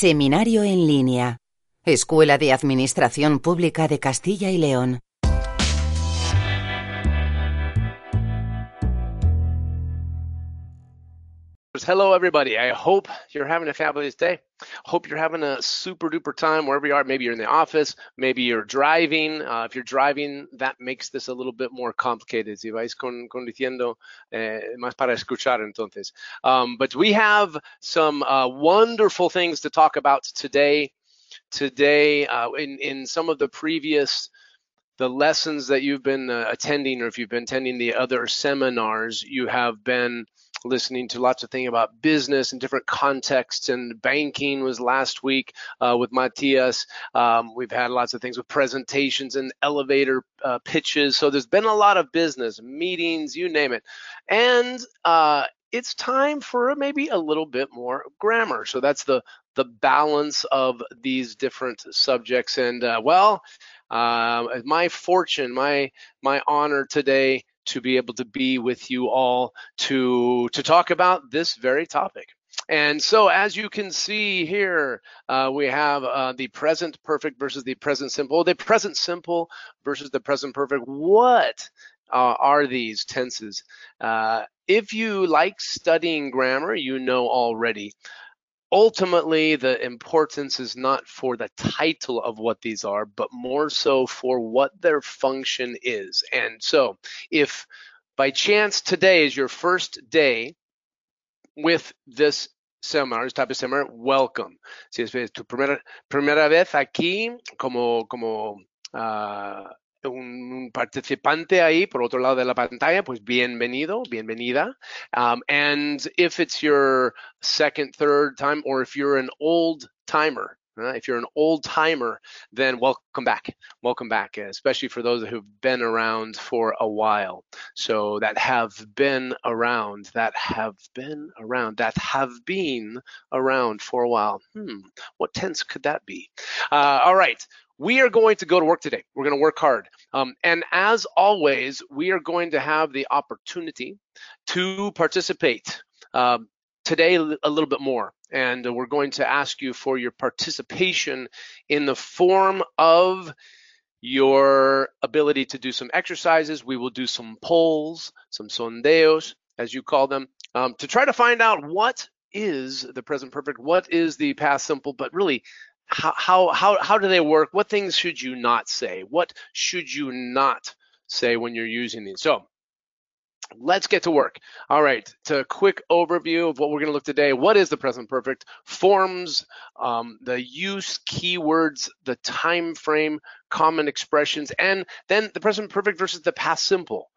Seminario en línea. Escuela de Administración Pública de Castilla y León. Hello, everybody. I hope you're having a fabulous day. Hope you're having a super duper time wherever you are. Maybe you're in the office, maybe you're driving. Uh, if you're driving, that makes this a little bit more complicated. Si vais con, conduciendo, eh, más para escuchar entonces. Um, but we have some uh, wonderful things to talk about today. Today, uh, in, in some of the previous the lessons that you've been uh, attending or if you've been attending the other seminars you have been listening to lots of things about business and different contexts. And banking was last week uh, with Matias. Um, we've had lots of things with presentations and elevator uh, pitches. So there's been a lot of business, meetings, you name it. And uh, it's time for maybe a little bit more grammar. So that's the the balance of these different subjects. And uh, well, uh, my fortune, my my honor today to be able to be with you all to to talk about this very topic. And so, as you can see here, uh, we have uh, the present perfect versus the present simple. The present simple versus the present perfect. What uh, are these tenses? Uh, if you like studying grammar, you know already ultimately the importance is not for the title of what these are but more so for what their function is and so if by chance today is your first day with this seminar, this type of seminar, welcome. Si es tu primera, primera vez aquí como, como uh, un, participante ahí por otro lado de la pantalla, pues bienvenido, bienvenida. Um, and if it's your second, third time, or if you're an old timer, uh, if you're an old timer, then welcome back. Welcome back, especially for those who've been around for a while. So that have been around, that have been around, that have been around for a while. Hmm, what tense could that be? Uh, all right we are going to go to work today. We're going to work hard. Um, and as always, we are going to have the opportunity to participate um, today a little bit more. And we're going to ask you for your participation in the form of your ability to do some exercises. We will do some polls, some sondeos, as you call them, um, to try to find out what is the present perfect, what is the past simple, but really how, how, how, how do they work? What things should you not say? What should you not say when you're using these? So let's get to work. All right, to a quick overview of what we're going to look today. What is the present perfect? Forms, um, the use, keywords, the time frame, common expressions, and then the present perfect versus the past simple.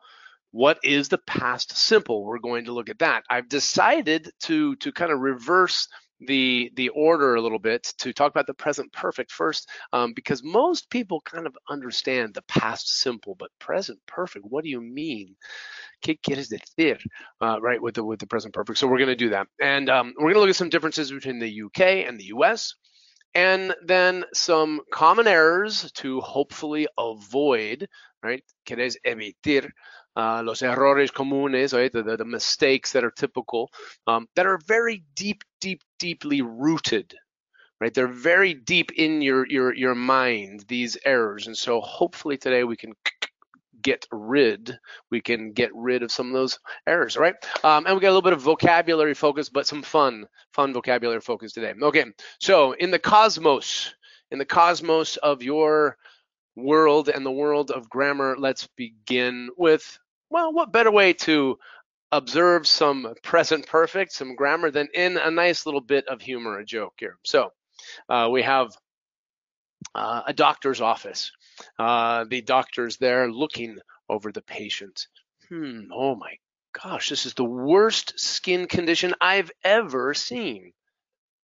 What is the past simple? We're going to look at that. I've decided to to kind of reverse the the order a little bit to talk about the present perfect first um, because most people kind of understand the past simple but present perfect what do you mean? Quieres decir uh, right with the with the present perfect. So we're going to do that. And um, we're going to look at some differences between the uk and the us and then some common errors to hopefully avoid right? Quieres evitar uh, los errores comunes, right? The, the, the, mistakes that are typical, um, that are very deep, deep, deeply rooted, right? They're very deep in your your your mind. These errors, and so hopefully today we can get rid, we can get rid of some of those errors, right? Um, and we got a little bit of vocabulary focus, but some fun, fun vocabulary focus today. Okay, so in the cosmos, in the cosmos of your world and the world of grammar, let's begin with well, what better way to observe some present perfect, some grammar, than in a nice little bit of humor, a joke here. So uh, we have uh, a doctor's office. Uh, the doctor's there looking over the patient. Hmm, oh my gosh, this is the worst skin condition I've ever seen.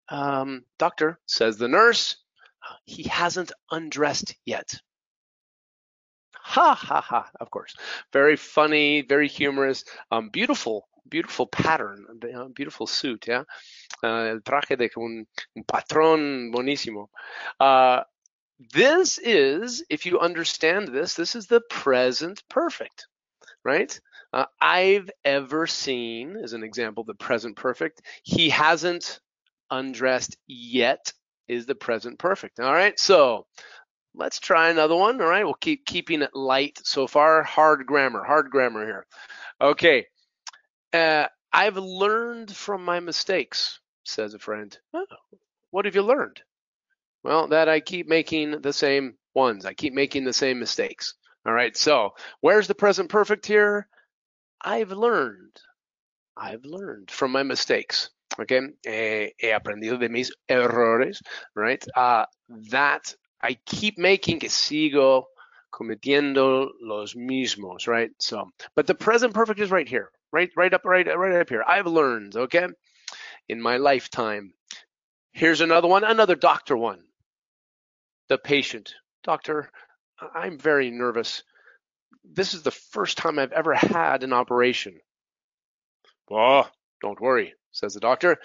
Um, doctor, says the nurse, he hasn't undressed yet. Ha ha ha, of course. Very funny, very humorous, um, beautiful, beautiful pattern, beautiful suit, yeah. Uh, el traje de un, patrón buenísimo. Uh, this is, if you understand this, this is the present perfect, right? Uh, I've ever seen, as an example, the present perfect. He hasn't undressed yet is the present perfect. All right, so let's try another one. All right, we'll keep keeping it light so far. Hard grammar, hard grammar here. Okay, uh, I've learned from my mistakes, says a friend. Oh, what have you learned? Well, that I keep making the same ones. I keep making the same mistakes. All right, so where's the present perfect here? I've learned. I've learned from my mistakes. Okay, he aprendido de mis errores, right? Uh, that I keep making que sigo cometiendo los mismos, right? So, but the present perfect is right here, right, right up, right, right up here. I've learned, okay, in my lifetime. Here's another one, another doctor one. The patient, doctor, I'm very nervous. This is the first time I've ever had an operation. Oh, don't worry, says the doctor.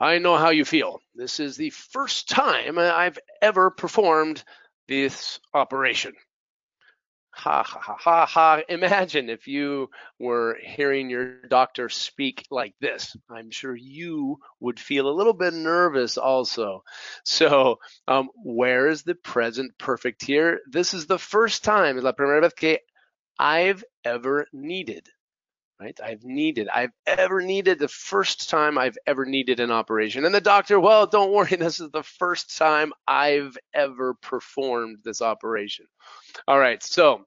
I know how you feel. This is the first time I've ever performed this operation. Ha ha ha ha ha. Imagine if you were hearing your doctor speak like this. I'm sure you would feel a little bit nervous also. So, um, where is the present perfect here? This is the first time, la primera vez que I've ever needed right? I've needed, I've ever needed the first time I've ever needed an operation. And the doctor, well, don't worry, this is the first time I've ever performed this operation. All right, so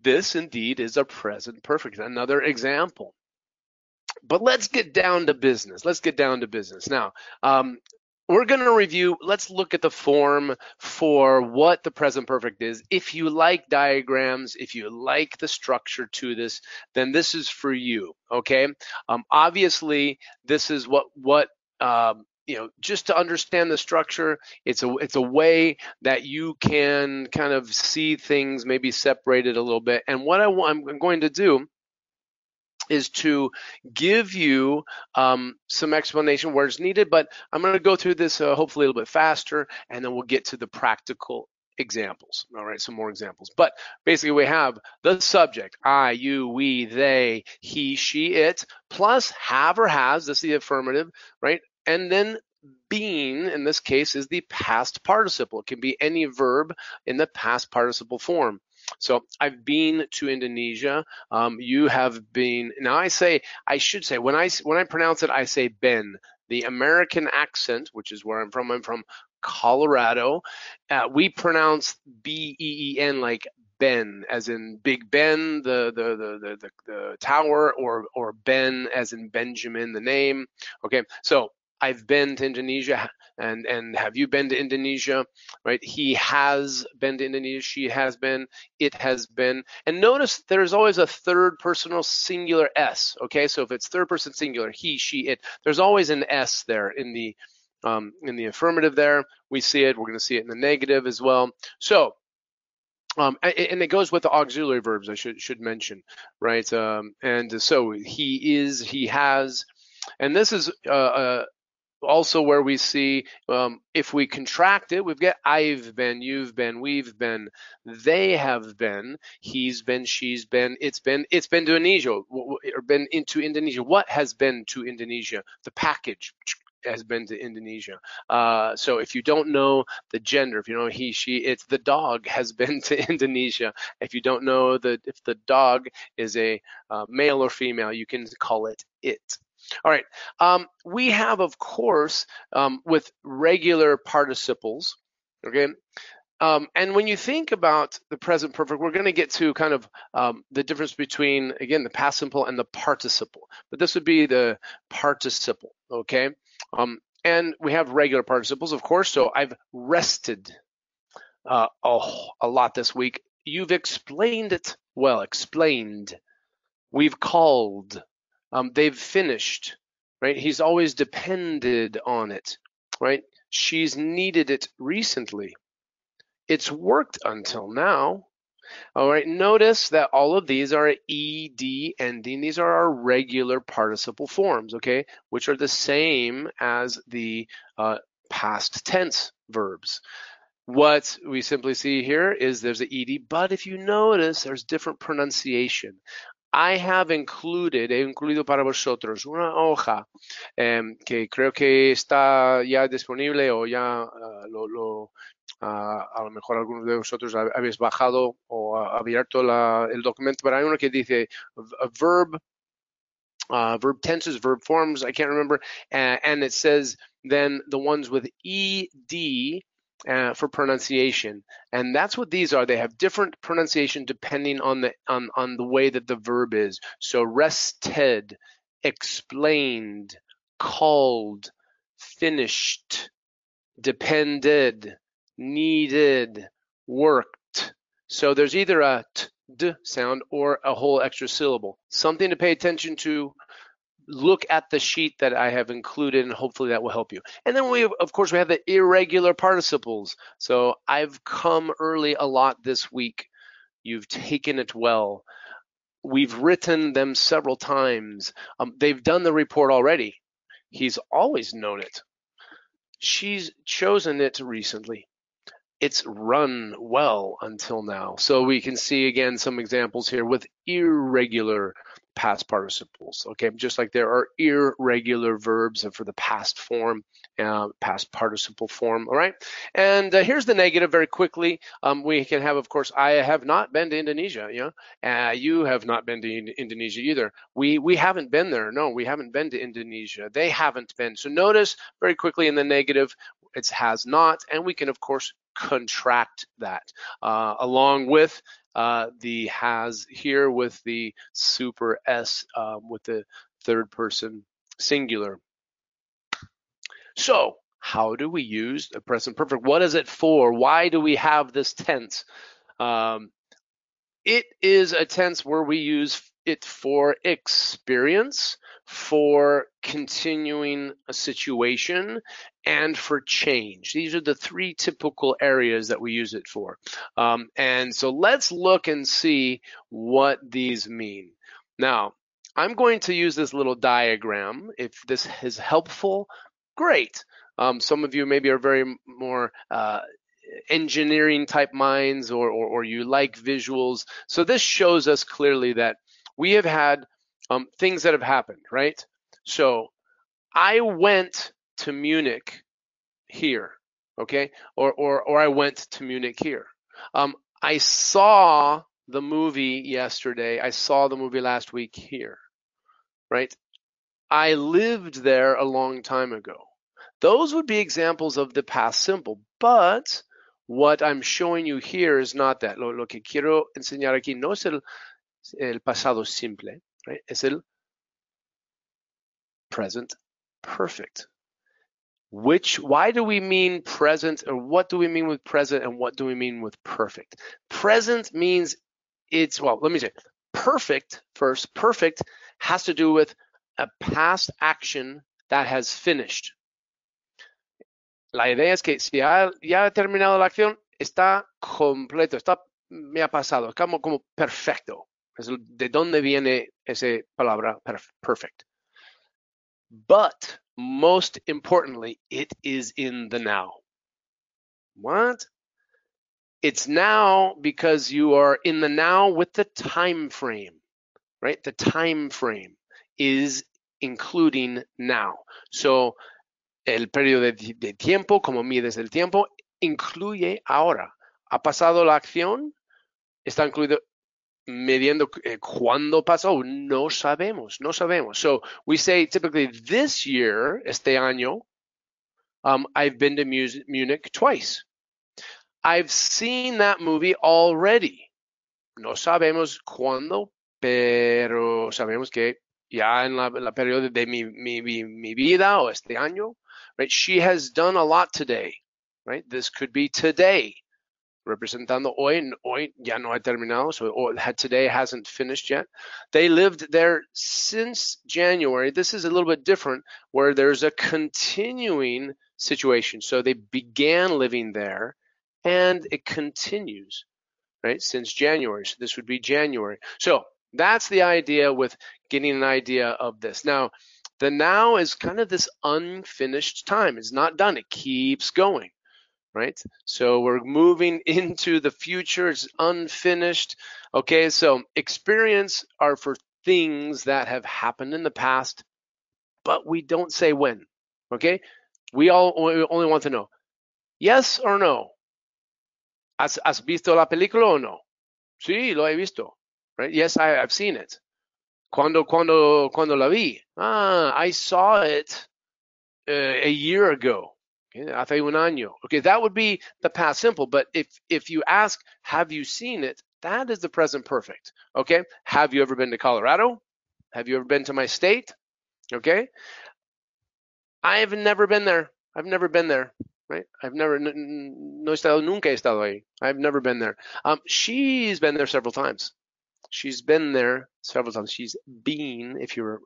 this indeed is a present perfect. Another example. But let's get down to business. Let's get down to business. Now, um, we're going to review, let's look at the form for what the present perfect is. If you like diagrams, if you like the structure to this, then this is for you, okay? Um, obviously, this is what, what, um, you know, just to understand the structure, it's a it's a way that you can kind of see things maybe separated a little bit. And what I, I'm going to do is to give you um, some explanation where it's needed, but I'm going to go through this uh, hopefully a little bit faster, and then we'll get to the practical examples. All right, some more examples. But basically, we have the subject I, you, we, they, he, she, it, plus have or has, this is the affirmative, right? And then being, in this case, is the past participle. It can be any verb in the past participle form. So I've been to Indonesia. Um, you have been. Now I say I should say when I when I pronounce it I say Ben. The American accent, which is where I'm from. I'm from Colorado. Uh, we pronounce B E E N like Ben, as in Big Ben, the the, the the the the tower, or or Ben as in Benjamin, the name. Okay, so I've been to Indonesia and and have you been to Indonesia? Right? He has been to Indonesia, she has been, it has been. And notice there's always a third personal singular S. Okay, so if it's third person singular, he, she, it, there's always an S there in the um, in the affirmative there. We see it, we're gonna see it in the negative as well. So um, and it goes with the auxiliary verbs I should should mention, right? Um, and so he is, he has, and this is uh, uh, also where we see um, if we contract it, we've got I've been, you've been, we've been, they have been, he's been, she's been, it's been, it's been to Indonesia or been into Indonesia. What has been to Indonesia? The package has been to Indonesia. Uh, so if you don't know the gender, if you know he, she, it's the dog has been to Indonesia. If you don't know that if the dog is a uh, male or female, you can call it it. All right. Um, we have, of course, um, with regular participles, okay, um, and when you think about the present perfect, we're going to get to kind of um, the difference between, again, the past simple and the participle. But this would be the participle, okay? Um, and we have regular participles, of course. So I've rested uh, oh, a lot this week. You've explained it well, explained. We've called um, they've finished, right? He's always depended on it, right? She's needed it recently. It's worked until now. All right, notice that all of these are ed ending. These are our regular participle forms, okay, which are the same as the uh, past tense verbs. What we simply see here is there's an ed, but if you notice, there's different pronunciation. I have included, he incluido para vosotros una hoja um, que creo que está ya disponible o ya uh, lo, lo uh, a lo mejor algunos de vosotros habéis bajado o abierto la, el documento, pero hay uno que dice a verb, uh, verb tenses, verb forms, I can't remember, and it says then the ones with ed uh, for pronunciation, and that's what these are. They have different pronunciation depending on the on on the way that the verb is. So rested, explained, called, finished, depended, needed, worked. So there's either a t, d sound or a whole extra syllable. Something to pay attention to look at the sheet that I have included and hopefully that will help you. And then we, of course, we have the irregular participles. So I've come early a lot this week. You've taken it well. We've written them several times. Um, they've done the report already. He's always known it. She's chosen it recently. It's run well until now. So we can see again some examples here with irregular past participles. Okay, just like there are irregular verbs for the past form, uh, past participle form. All right, and uh, here's the negative very quickly. Um, we can have, of course, I have not been to Indonesia. Yeah, uh, you have not been to Indonesia either. We we haven't been there. No, we haven't been to Indonesia. They haven't been. So notice very quickly in the negative, it has not, and we can of course contract that uh, along with uh, the has here with the super S um, with the third person singular. So how do we use the present perfect? What is it for? Why do we have this tense? Um, it is a tense where we use it for experience, for continuing a situation, and for change. These are the three typical areas that we use it for. Um, and so let's look and see what these mean. Now, I'm going to use this little diagram. If this is helpful, great. Um, some of you maybe are very more uh, engineering type minds or, or, or, you like visuals. So this shows us clearly that we have had um, things that have happened, right? So I went to Munich here, okay? Or, or, or I went to Munich here. Um, I saw the movie yesterday. I saw the movie last week here, right? I lived there a long time ago. Those would be examples of the past simple, but what I'm showing you here is not that. Lo, lo que quiero enseñar aquí no es el, el pasado simple, right? Es el present perfect. Which, why do we mean present or what do we mean with present and what do we mean with perfect? Present means it's, well, let me say, perfect first, perfect has to do with a past action that has finished. La idea es que si ya, ya ha terminado la acción, está completo, está, me ha pasado, como, como perfecto. Es de dónde viene esa palabra perfect. But most importantly, it is in the now. What? It's now because you are in the now with the time frame, right? The time frame is including now. So, el periodo de, de tiempo, como mides el tiempo, incluye ahora. Ha pasado la acción, está incluido midiendo eh, cuándo pasó, no sabemos, no sabemos. So we say typically this year, este año, um, I've been to Munich twice. I've seen that movie already. No sabemos cuándo, pero sabemos que ya en la, la periodo de mi, mi, mi vida o este año, right? She has done a lot today, right? This could be today representando hoy. Hoy ya no ha terminado, so today hasn't finished yet. They lived there since January. This is a little bit different, where there's a continuing situation. So they began living there, and it continues, right, since January. So this would be January. So that's the idea with getting an idea of this. Now, the now is kind of this unfinished time. It's not done. It keeps going right? So we're moving into the future. It's unfinished. Okay, so experience are for things that have happened in the past, but we don't say when. Okay, we all only want to know yes or no. ¿Has, has visto la película o no? Sí, lo he visto. Right? Yes, I, have seen it. Cuando, cuando, cuando la vi? Ah, I saw it uh, a year ago. Okay, hace un año. Okay, that would be the past simple. But if if you ask, have you seen it? That is the present perfect. Okay, have you ever been to Colorado? Have you ever been to my state? Okay, I have never been there. I've never been there right? I've never, no estado, nunca estado ahí. I've never been there. Um, she's been there several times. She's been there several times. She's been, if you're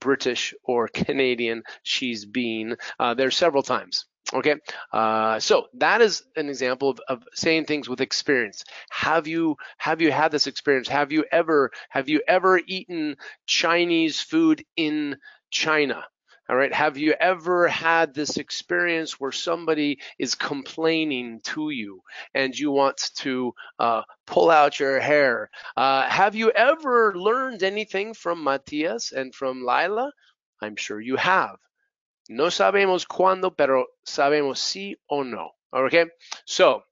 British or Canadian, she's been uh, there several times. Okay, uh, so that is an example of, of saying things with experience. Have you have you had this experience? Have you ever have you ever eaten Chinese food in China? All right. Have you ever had this experience where somebody is complaining to you and you want to uh, pull out your hair? Uh, have you ever learned anything from Matthias and from Lila? I'm sure you have. No sabemos cuándo, pero sabemos sí o no. Okay. So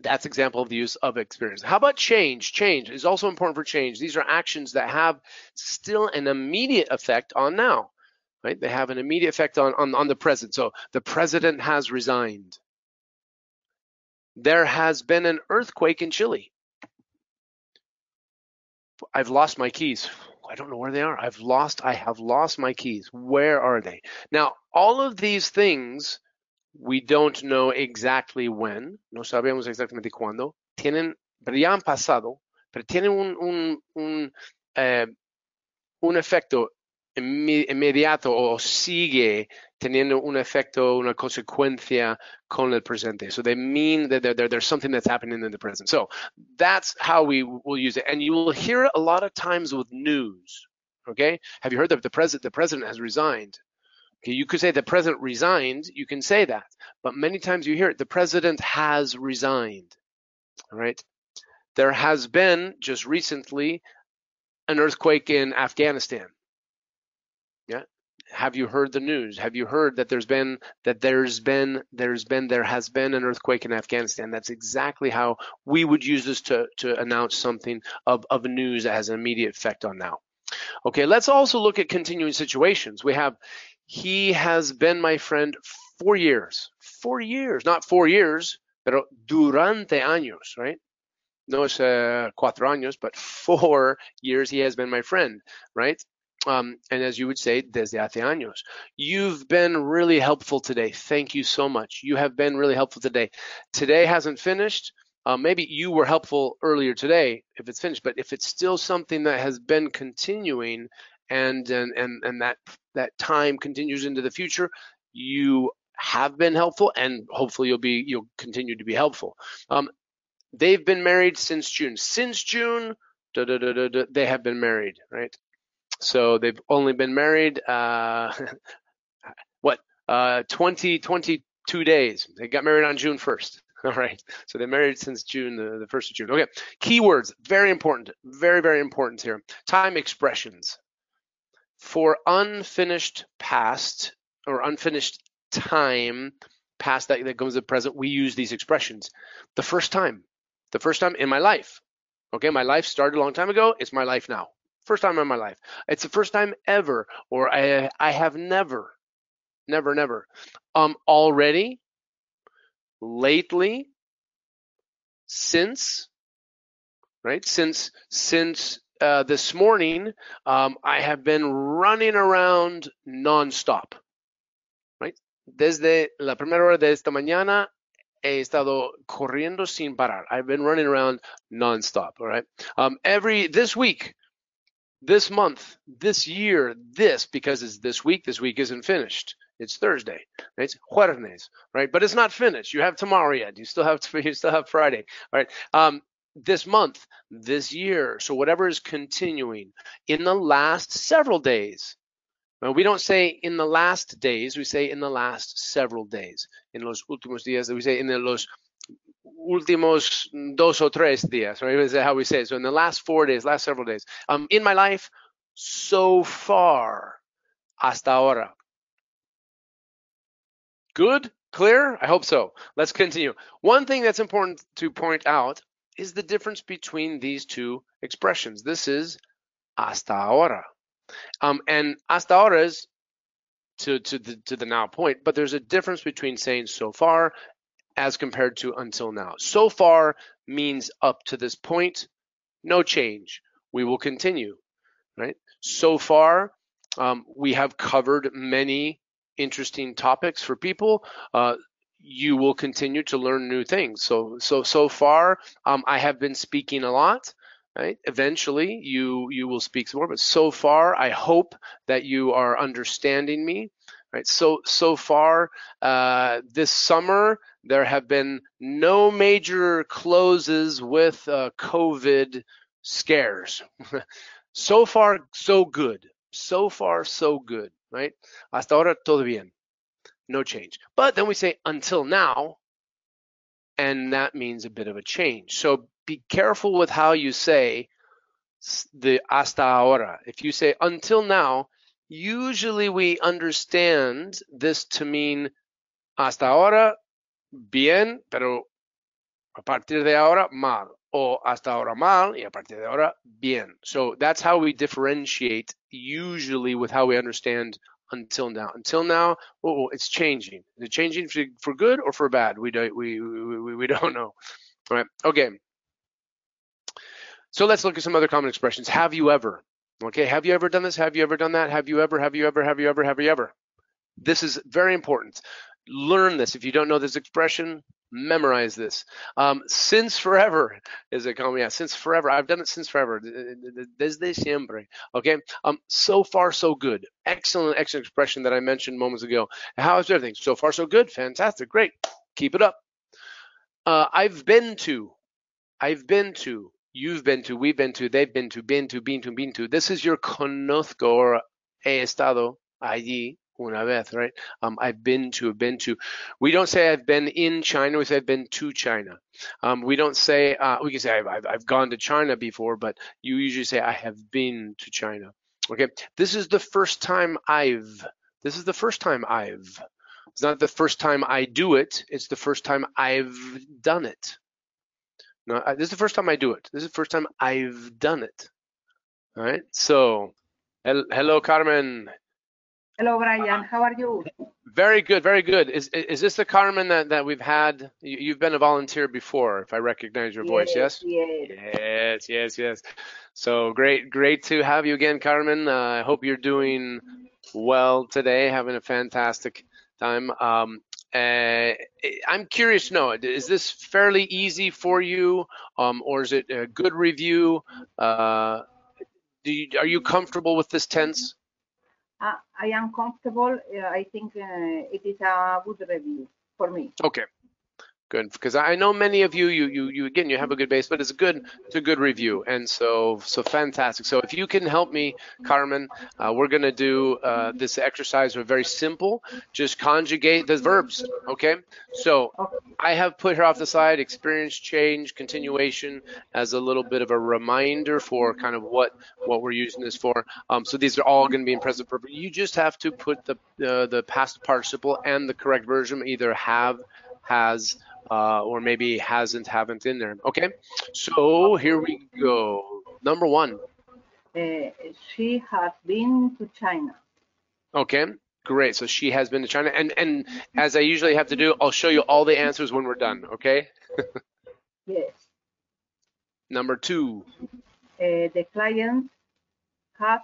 that's example of the use of experience. How about change? Change is also important for change. These are actions that have still an immediate effect on now right? They have an immediate effect on, on, on the present. So the president has resigned. There has been an earthquake in Chile. I've lost my keys. I don't know where they are. I've lost, I have lost my keys. Where are they? Now, all of these things, we don't know exactly when, no sabemos exactamente cuándo, tienen, pero ya han pasado, pero tienen un, un, un, eh, un efecto inmediato o sigue teniendo un efecto, una consecuencia con el presente. So they mean that there, there, there's something that's happening in the present. So that's how we will use it. And you will hear it a lot of times with news. Okay. Have you heard that the president, the president has resigned? Okay. You could say the president resigned. You can say that, but many times you hear it, the president has resigned. All right. There has been just recently an earthquake in Afghanistan have you heard the news? Have you heard that there's been that there's been there's been there has been an earthquake in Afghanistan? That's exactly how we would use this to to announce something of of news that has an immediate effect on now. Okay, let's also look at continuing situations. We have he has been my friend four years. Four years, not four years, pero durante años, right? No es uh, cuatro años, but four years he has been my friend, right? Um, and as you would say, desde hace años. You've been really helpful today. Thank you so much. You have been really helpful today. Today hasn't finished. Uh, maybe you were helpful earlier today if it's finished, but if it's still something that has been continuing and and and, and that that time continues into the future, you have been helpful and hopefully you'll be you'll continue to be helpful. Um, they've been married since June. Since June, they have been married, right? So they've only been married, uh, what, uh, 20, 22 days. They got married on June 1st. All right. So they're married since June, the, the 1st of June. Okay. Keywords, very important. Very, very important here. Time expressions. For unfinished past or unfinished time, past that, that goes to the present, we use these expressions. The first time, the first time in my life. Okay. My life started a long time ago. It's my life now. First time in my life. It's the first time ever, or I I have never, never, never. Um, already, lately, since, right? Since since uh, this morning, um, I have been running around nonstop, right? Desde la primera hora de esta mañana he estado corriendo sin parar. I've been running around nonstop. All right. Um, every this week, this month, this year, this, because it's this week, this week isn't finished. It's Thursday. It's jueves, right? But it's not finished. You have tomorrow yet. You still have you still have Friday. All right. Um, this month, this year, so whatever is continuing in the last several days, we don't say in the last days, we say in the last several days. In los últimos días, we say in the los últimos dos o tres días? Is how we say it. So in the last four days, last several days. Um, in my life, so far, hasta ahora. Good? Clear? I hope so. Let's continue. One thing that's important to point out is the difference between these two expressions. This is hasta ahora. Um, and hasta ahora is to, to, the, to the now point, but there's a difference between saying so far as compared to until now. So far means up to this point, no change. We will continue, right? So far, um, we have covered many interesting topics for people. Uh, you will continue to learn new things. So, so, so far, um, I have been speaking a lot. Right? Eventually, you you will speak some more. But so far, I hope that you are understanding me. Right? So so far, uh, this summer there have been no major closes with uh, COVID scares. so far, so good. So far, so good, right? Hasta ahora, todo bien. No change. But then we say until now, and that means a bit of a change. So be careful with how you say the hasta ahora. If you say until now, usually we understand this to mean hasta ahora bien, pero a partir de ahora mal, o hasta ahora mal y a partir de ahora bien. So that's how we differentiate usually with how we understand until now. Until now, oh, oh it's changing. Is it changing for, for good or for bad? We don't we, we, we don't know. All right. Okay. So let's look at some other common expressions. Have you ever? Okay. Have you ever done this? Have you ever done that? Have you ever? Have you ever? Have you ever? Have you ever? This is very important learn this. If you don't know this expression, memorize this. Um, since forever is it called? Yeah, since forever. I've done it since forever. Desde siempre. Okay. Um, so far, so good. Excellent, excellent expression that I mentioned moments ago. How is everything? So far, so good. Fantastic. Great. Keep it up. Uh, I've been to. I've been to. You've been to. We've been to. They've been to. Been to. Been to. Been to. This is your conozco or he estado allí una vez, right? Um, I've been to, been to. We don't say I've been in China. We say I've been to China. Um, we don't say uh, we can say I've, I've, I've gone to China before, but you usually say I have been to China. Okay, this is the first time I've. This is the first time I've. It's not the first time I do it. It's the first time I've done it. No, this is the first time I do it. This is the first time I've done it. All right. So, hello, Carmen. Hello, Brian. How are you? Very good, very good. Is is this the Carmen that, that we've had? You've been a volunteer before, if I recognize your voice, yes? Yes. Yes, yes, yes. So great, great to have you again, Carmen. Uh, I hope you're doing well today, having a fantastic time. Um, uh, I'm curious to know, is this fairly easy for you, um, or is it a good review? Uh, do you, are you comfortable with this tense? uh, I am comfortable. Uh, I think uh, it is a good review for me. Okay, good because I know many of you, you, you, you again, you have a good base, but it's a good, it's a good review, and so, so fantastic. So if you can help me, Carmen, uh, we're gonna do uh, this exercise. We're very simple. Just conjugate the verbs. Okay. So I have put here off the side experience, change, continuation as a little bit of a reminder for kind of what what we're using this for. Um, so these are all going to be in present perfect. You just have to put the uh, the past participle and the correct version, either have, has, uh, or maybe hasn't, haven't in there. Okay, so here we go. Number one. Uh, she has been to China. Okay, great. So she has been to China, and and as I usually have to do, I'll show you all the answers when we're done. Okay. yes. Number two. Uh, the client has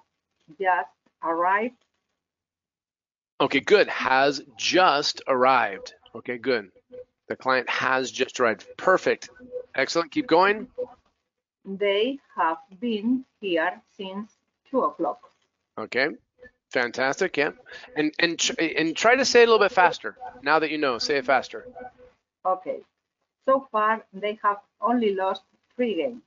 just arrived. Okay, good. Has just arrived. Okay, good. The client has just arrived. Perfect. Excellent. Keep going. They have been here since two o'clock. Okay. Fantastic. Yeah. And and and try to say it a little bit faster. Now that you know, say it faster. Okay. So far, they have only lost three games.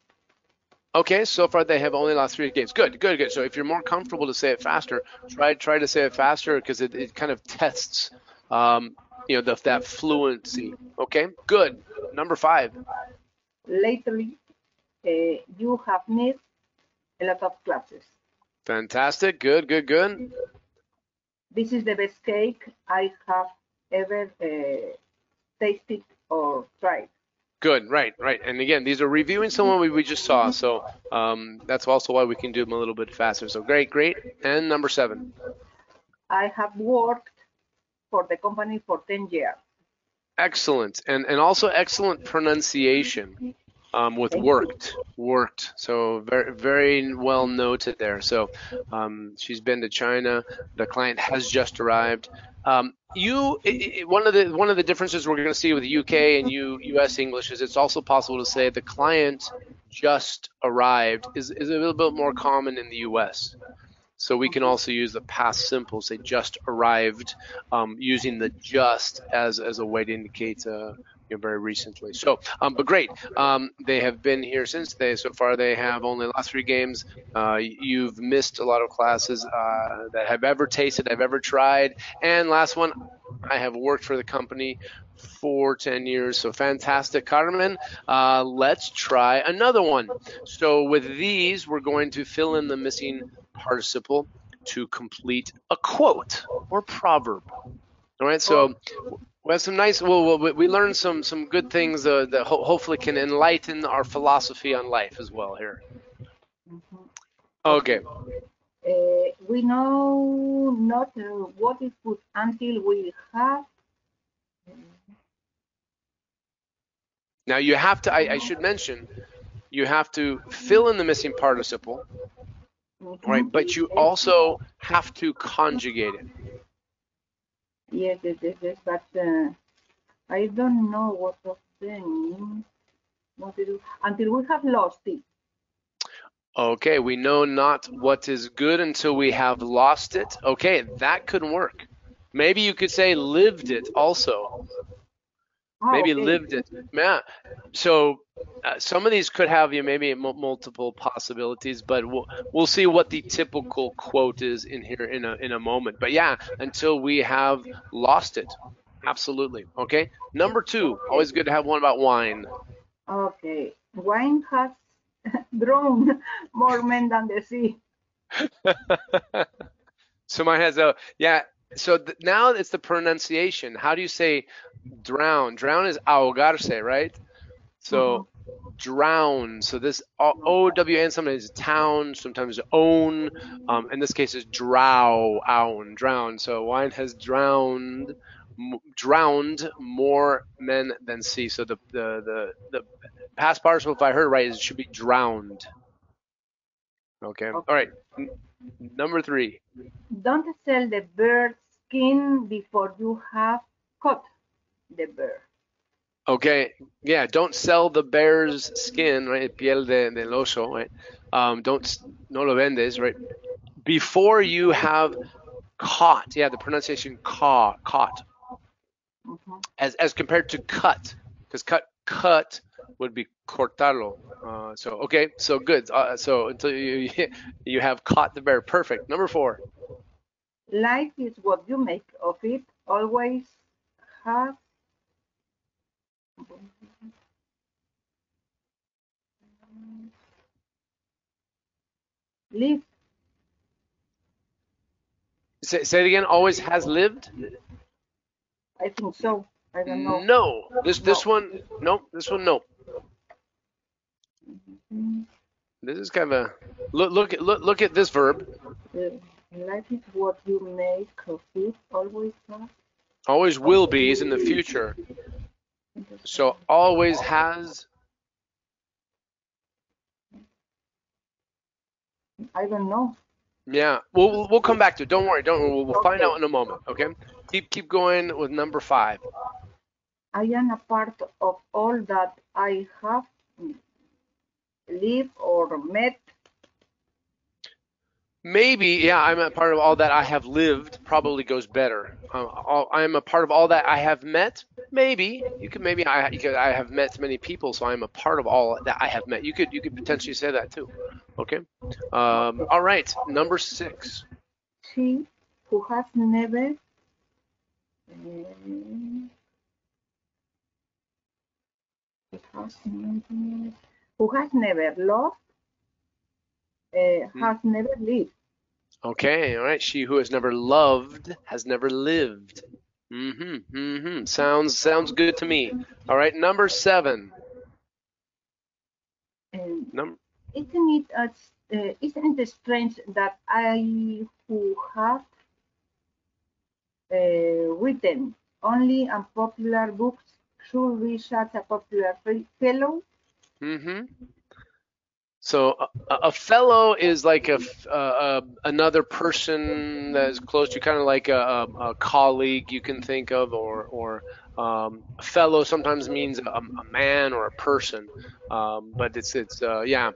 Okay, so far they have only lost three games. Good, good, good. So if you're more comfortable to say it faster, try try to say it faster because it, it kind of tests, um, you know, the, that fluency. Okay, good. Number five. Lately, uh, you have missed a lot of classes. Fantastic. Good, good, good. This is the best cake I have ever uh, tasted or tried. Good, right, right. And again, these are reviewing someone we, we just saw, so um, that's also why we can do them a little bit faster. So great, great. And number seven. I have worked for the company for 10 years. Excellent, and and also excellent pronunciation um, with worked, worked. So very very well noted there. So um, she's been to China. The client has just arrived. Um, you it, it, one of the one of the differences we're going to see with UK and U, US English is it's also possible to say the client just arrived is is a little bit more common in the US. So we can also use the past simple, say just arrived, um, using the just as as a way to indicate uh, you know, very recently. So, um, but great. Um, they have been here since they so far they have only lost three games. Uh, you've missed a lot of classes uh, that have ever tasted, I've ever tried. And last one, I have worked for the company for 10 years. So fantastic, Carmen. Uh, let's try another one. So with these, we're going to fill in the missing participle to complete a quote or proverb. All right, so we have some nice. Well, we learned some some good things uh, that ho- hopefully can enlighten our philosophy on life as well here. Okay. Uh, we know not uh, what is good until we have. Now you have to. I, I should mention, you have to fill in the missing participle. Right? But you also have to conjugate it. Yes, yes, yes, yes, but uh, I don't know what of them. What to do until we have lost it. Okay, we know not what is good until we have lost it. Okay, that could work. Maybe you could say lived it also. Oh, Maybe okay. lived it. Yeah. So uh, some of these could have you maybe m- multiple possibilities, but we'll we'll see what the typical quote is in here in a in a moment. But yeah, until we have lost it. Absolutely. Okay. Number two, always good to have one about wine. Okay, wine has drawn more men than the sea. so mine has a yeah. So th- now it's the pronunciation. How do you say drown? Drown is ahogarse, right? So drown. So this O W N sometimes is town, sometimes own. Um, in this case, is drow, own, drown. So wine has drowned, m- drowned more men than sea. So the the the, the past participle, if I heard right, should be drowned. Okay. All right. N- number three. Don't sell the bird skin before you have caught the bird. Okay, yeah, don't sell the bear's skin, right? Piel de, del oso, right? Um, don't, no lo vendes, right? Before you have caught, yeah, the pronunciation ca, caught, Mhm. as as compared to cut, because cut, cut would be cortarlo. Uh, so okay, so good. Uh, so until you you have caught the bear, perfect. Number four. Life is what you make of it. Always have. Live. Say, say it again. Always has lived. I think so. I don't know. No, this this one, no, this one, no. This is kind of a look. Look at look look at this verb. uh, Life is what you make of it. Always. Always will be is in the future. So always has. I don't know. Yeah, we'll we'll- come back to it. Don't worry. Don't worry. We'll, we'll find Okay. out in a moment. Okay. Keep keep going with number five. I am a part of all that I have lived or met. Maybe yeah. I'm a part of all that I have lived. probably goes better. All, I'm a part of all that I have met. Maybe you could maybe I you could, I have met many people, so I'm a part of all that I have met. You could you could potentially say that too. Okay. Um, all right. Number six. She who has never who has never, who has never loved uh, has never lived. Okay. All right. She who has never loved has never lived. Mm-hmm. Mm-hmm. Sounds sounds good to me. All right. Number seven. Number. isn't it uh, uh, isn't it strange that I who have uh, written only unpopular books should be such a popular fellow? Mm-hmm. So a, a fellow is like a, another person that is close to kind of like a, a, colleague you can think of, or or um, fellow sometimes means a, a man or a person, um, but it's it's uh, yeah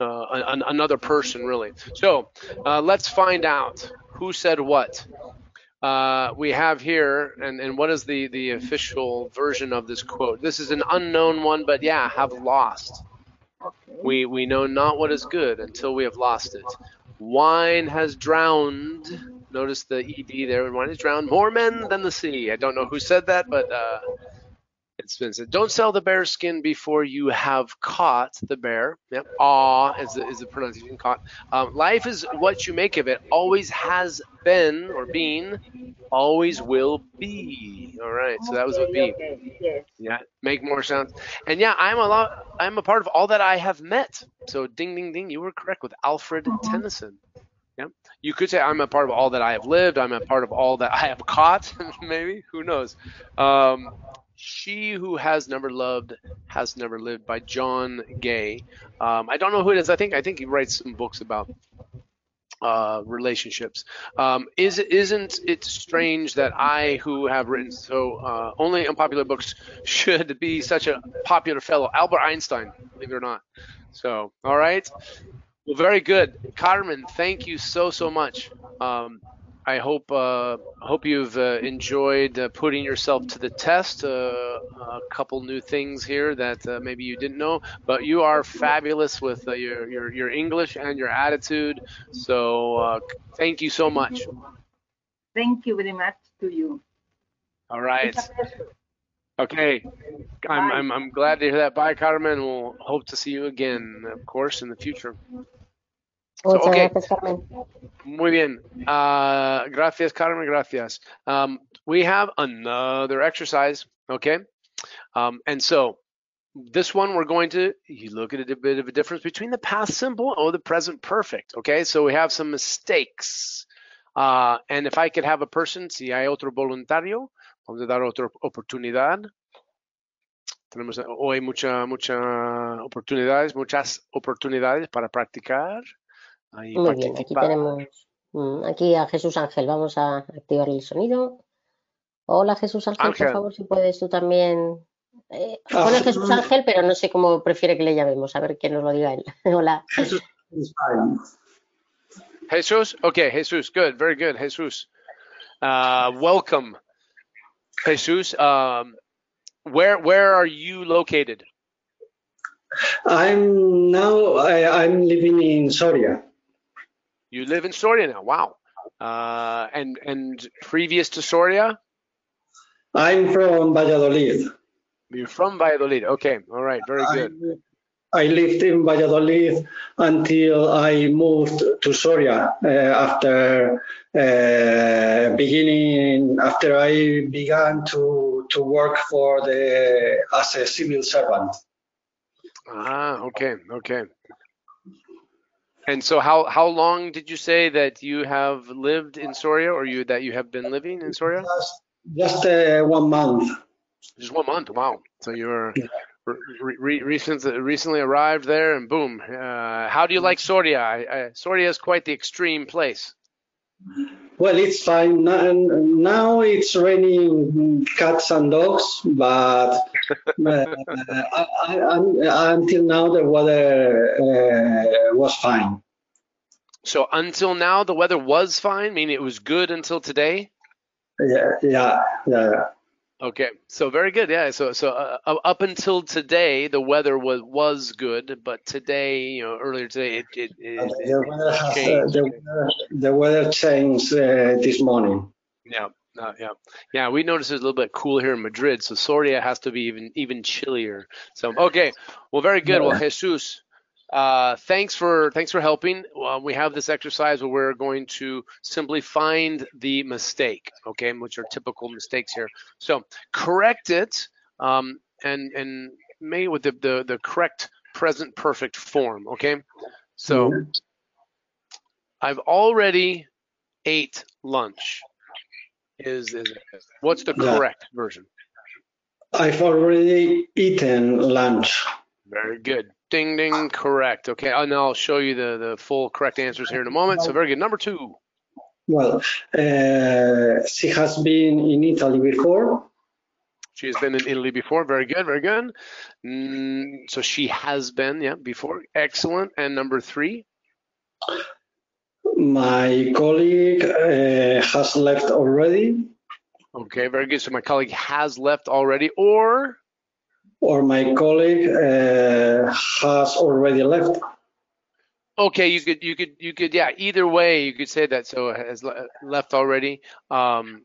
uh, an, another person really. So uh, let's find out who said what. Uh, we have here, and, and what is the, the official version of this quote? This is an unknown one, but yeah, have lost. We we know not what is good until we have lost it. Wine has drowned. Notice the ed there. Wine has drowned more men than the sea. I don't know who said that, but uh, it's said. Don't sell the bear skin before you have caught the bear. Yep. Aw is the, is the pronunciation caught. Um, life is what you make of it. Always has been or been. Always will be. All right. So that was what be. Yeah, make more sounds. And yeah, I'm a lot. I'm a part of all that I have met. So ding, ding, ding. You were correct with Alfred Mhm. Tennyson. Yeah, you could say I'm a part of all that I have lived. I'm a part of all that I have caught. Maybe who knows? Um, she who has never loved has never lived by John Gay. Um, I don't know who it is. I think I think he writes some books about uh, relationships. Um, is isn't it strange that I, who have written so uh, only unpopular books, should be such a popular fellow? Albert Einstein, believe it or not. So, all right. Well, very good, Carmen. Thank you so so much. Um, I hope uh, hope you've uh, enjoyed uh, putting yourself to the test. Uh, a couple new things here that uh, maybe you didn't know, but you are fabulous with uh, your, your your English and your attitude. So uh, thank you so much. Thank you very much to you. All right. It's a pleasure. Okay. I'm, I'm I'm glad to hear that. Bye, Carmen. We'll hope to see you again, of course, in the future. Muchas okay. gracias, Carmen. Muy bien. Uh, gracias, Carmen. Gracias. Um, we have another exercise. Okay. Um, and so this one we're going to you look at a bit of a difference between the past simple or the present perfect. Okay. So we have some mistakes. Uh, and if I could have a person, si hay otro voluntario, vamos a dar otra oportunidad. Tenemos hoy mucha, mucha oportunidades, muchas oportunidades para practicar. Muy bien, aquí tenemos mm, aquí a Jesús Ángel. Vamos a activar el sonido. Hola Jesús Ángel, Ángel. por favor, si puedes tú también. Eh, Ah, pone Jesús Ángel, pero no sé cómo prefiere que le llamemos. A ver que nos lo diga él. Hola. Fine. Jesus? Okay, Jesus. Good. Very good. Jesus. Uh, welcome. Jesus, um, where where are you located? I'm now I, I'm living in Soria. You live in Soria now. Wow. Uh, and and previous to Soria, I'm from Valladolid. you're from Valladolid. Okay. All right. Very good. I, I lived in Valladolid until I moved to Soria uh, after uh, beginning after I began to to work for the as a civil servant. Ah. Okay. Okay. And so how how long did you say that you have lived in Soria, or you that you have been living in Soria? Just, just uh, one month. Just one month. Wow. So you're re- re- recent, recently arrived there, and boom. Uh, how do you like Soria? I, I, Soria is quite the extreme place. Well, it's fine. Now, it's raining cats and dogs, but uh, I, I, I, until now the weather uh, was fine. So until now, the weather was fine, meaning it was good until today. Yeah, yeah, yeah. Okay, so very good. Yeah, so so uh, uh, up until today, the weather was was good, but today, you know, earlier today, it it, it, And the weather has uh, changed. the weather, the weather changed uh, this morning. Yeah, uh, yeah, yeah. We noticed it's a little bit cool here in Madrid, so Soria has to be even even chillier. So okay, well, very good. Well, Jesus, uh, thanks for thanks for helping. Well, we have this exercise where we're going to simply find the mistake, okay, which are typical mistakes here. So correct it, um, and and make it with the, the the correct present perfect form, okay. So. I've already ate lunch. Is is what's the Yeah. correct version? I've already eaten lunch. Very good. Ding ding, correct. Okay, and I'll show you the the full correct answers here in a moment. So very good. Number two. Well, uh, she has been in Italy before. She has been in Italy before. Very good, very good. Mm, so she has been, yeah, before. Excellent. And number three. My colleague uh, has left already, Okay, very good. So my colleague has left already, or or my colleague uh, has already left. Okay, you could, you could, you could, yeah. Either way, you could say that. So has left already, um,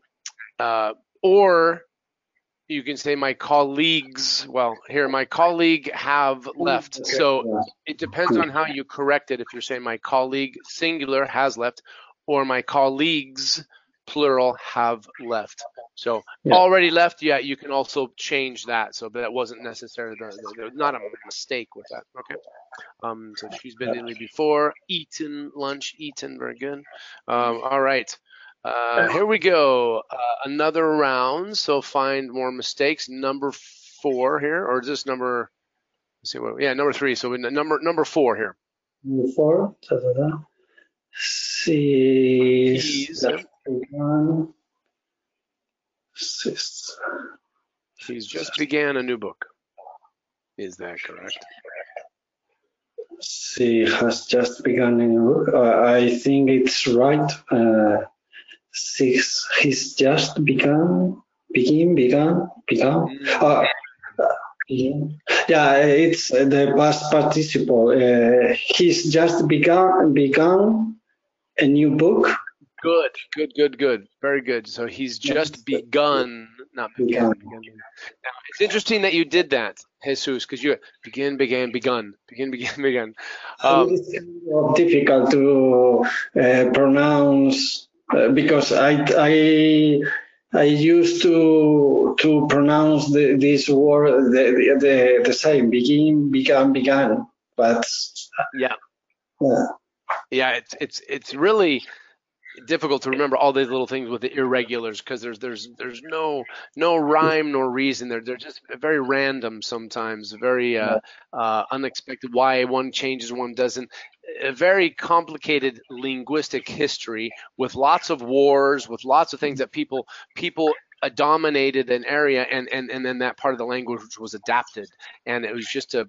uh, or you can say my colleagues. Well, here my colleague have left. Okay, So yeah. it depends on how you correct it. If you're saying my colleague singular has left, or my colleagues plural have left. So Yeah. already left. Yeah, you can also change that. So that wasn't necessarily the, not a mistake with that. Okay. Um, so she's been in Italy before. Eaten lunch. Eaten. Very good. Um, all right. Uh, here we go. Uh, another round. So find more mistakes. Number four here, or is this number? Let's see what. Yeah, number three. So we, number number four here. Before, da, da, da. He's- just begun. She's- He's just began a new book. Is that correct? She has just begun. In, uh, I think it's right. Uh, six. He's just begun. Begin. Begun. Begun. Mm, Uh. Yeah, it's the past participle. Uh, he's just begun. Begun a new book. Good, good, good, good. Very good. So he's just begun, not began. Now it's interesting that you did that, Jesus, because you begin, began, begun, begin, begin, begun. Um, it's difficult to uh, pronounce uh, because I I I used to to pronounce the, this word the, the the same begin began began but yeah, yeah, yeah. It's it's it's really difficult to remember all these little things with the irregulars because there's there's there's no no rhyme nor reason. They're they're just very random sometimes, very uh, uh, unexpected. Why one changes, one doesn't. A very complicated linguistic history with lots of wars, with lots of things that people people dominated an area, and and and then that part of the language was adapted, and it was just a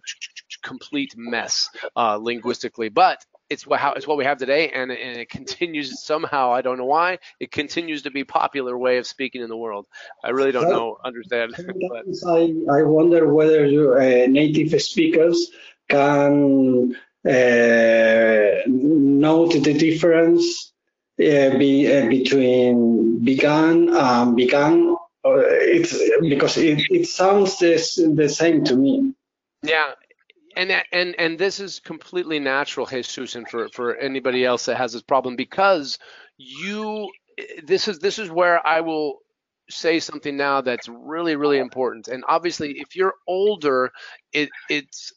complete mess uh, linguistically. But it's what how it's what we have today, and, it- and it continues somehow. I don't know why it continues to be popular way of speaking in the world. I really don't know understand. but I, I wonder whether you, uh, native speakers can uh, note the difference uh, be, uh, between began and began. Uh, it's because it, it sounds this, the same to me. Yeah, and and and this is completely natural, Jesus, and for for anybody else that has this problem because you this is this is where I will say something now that's really really important. And obviously, if you're older, it it's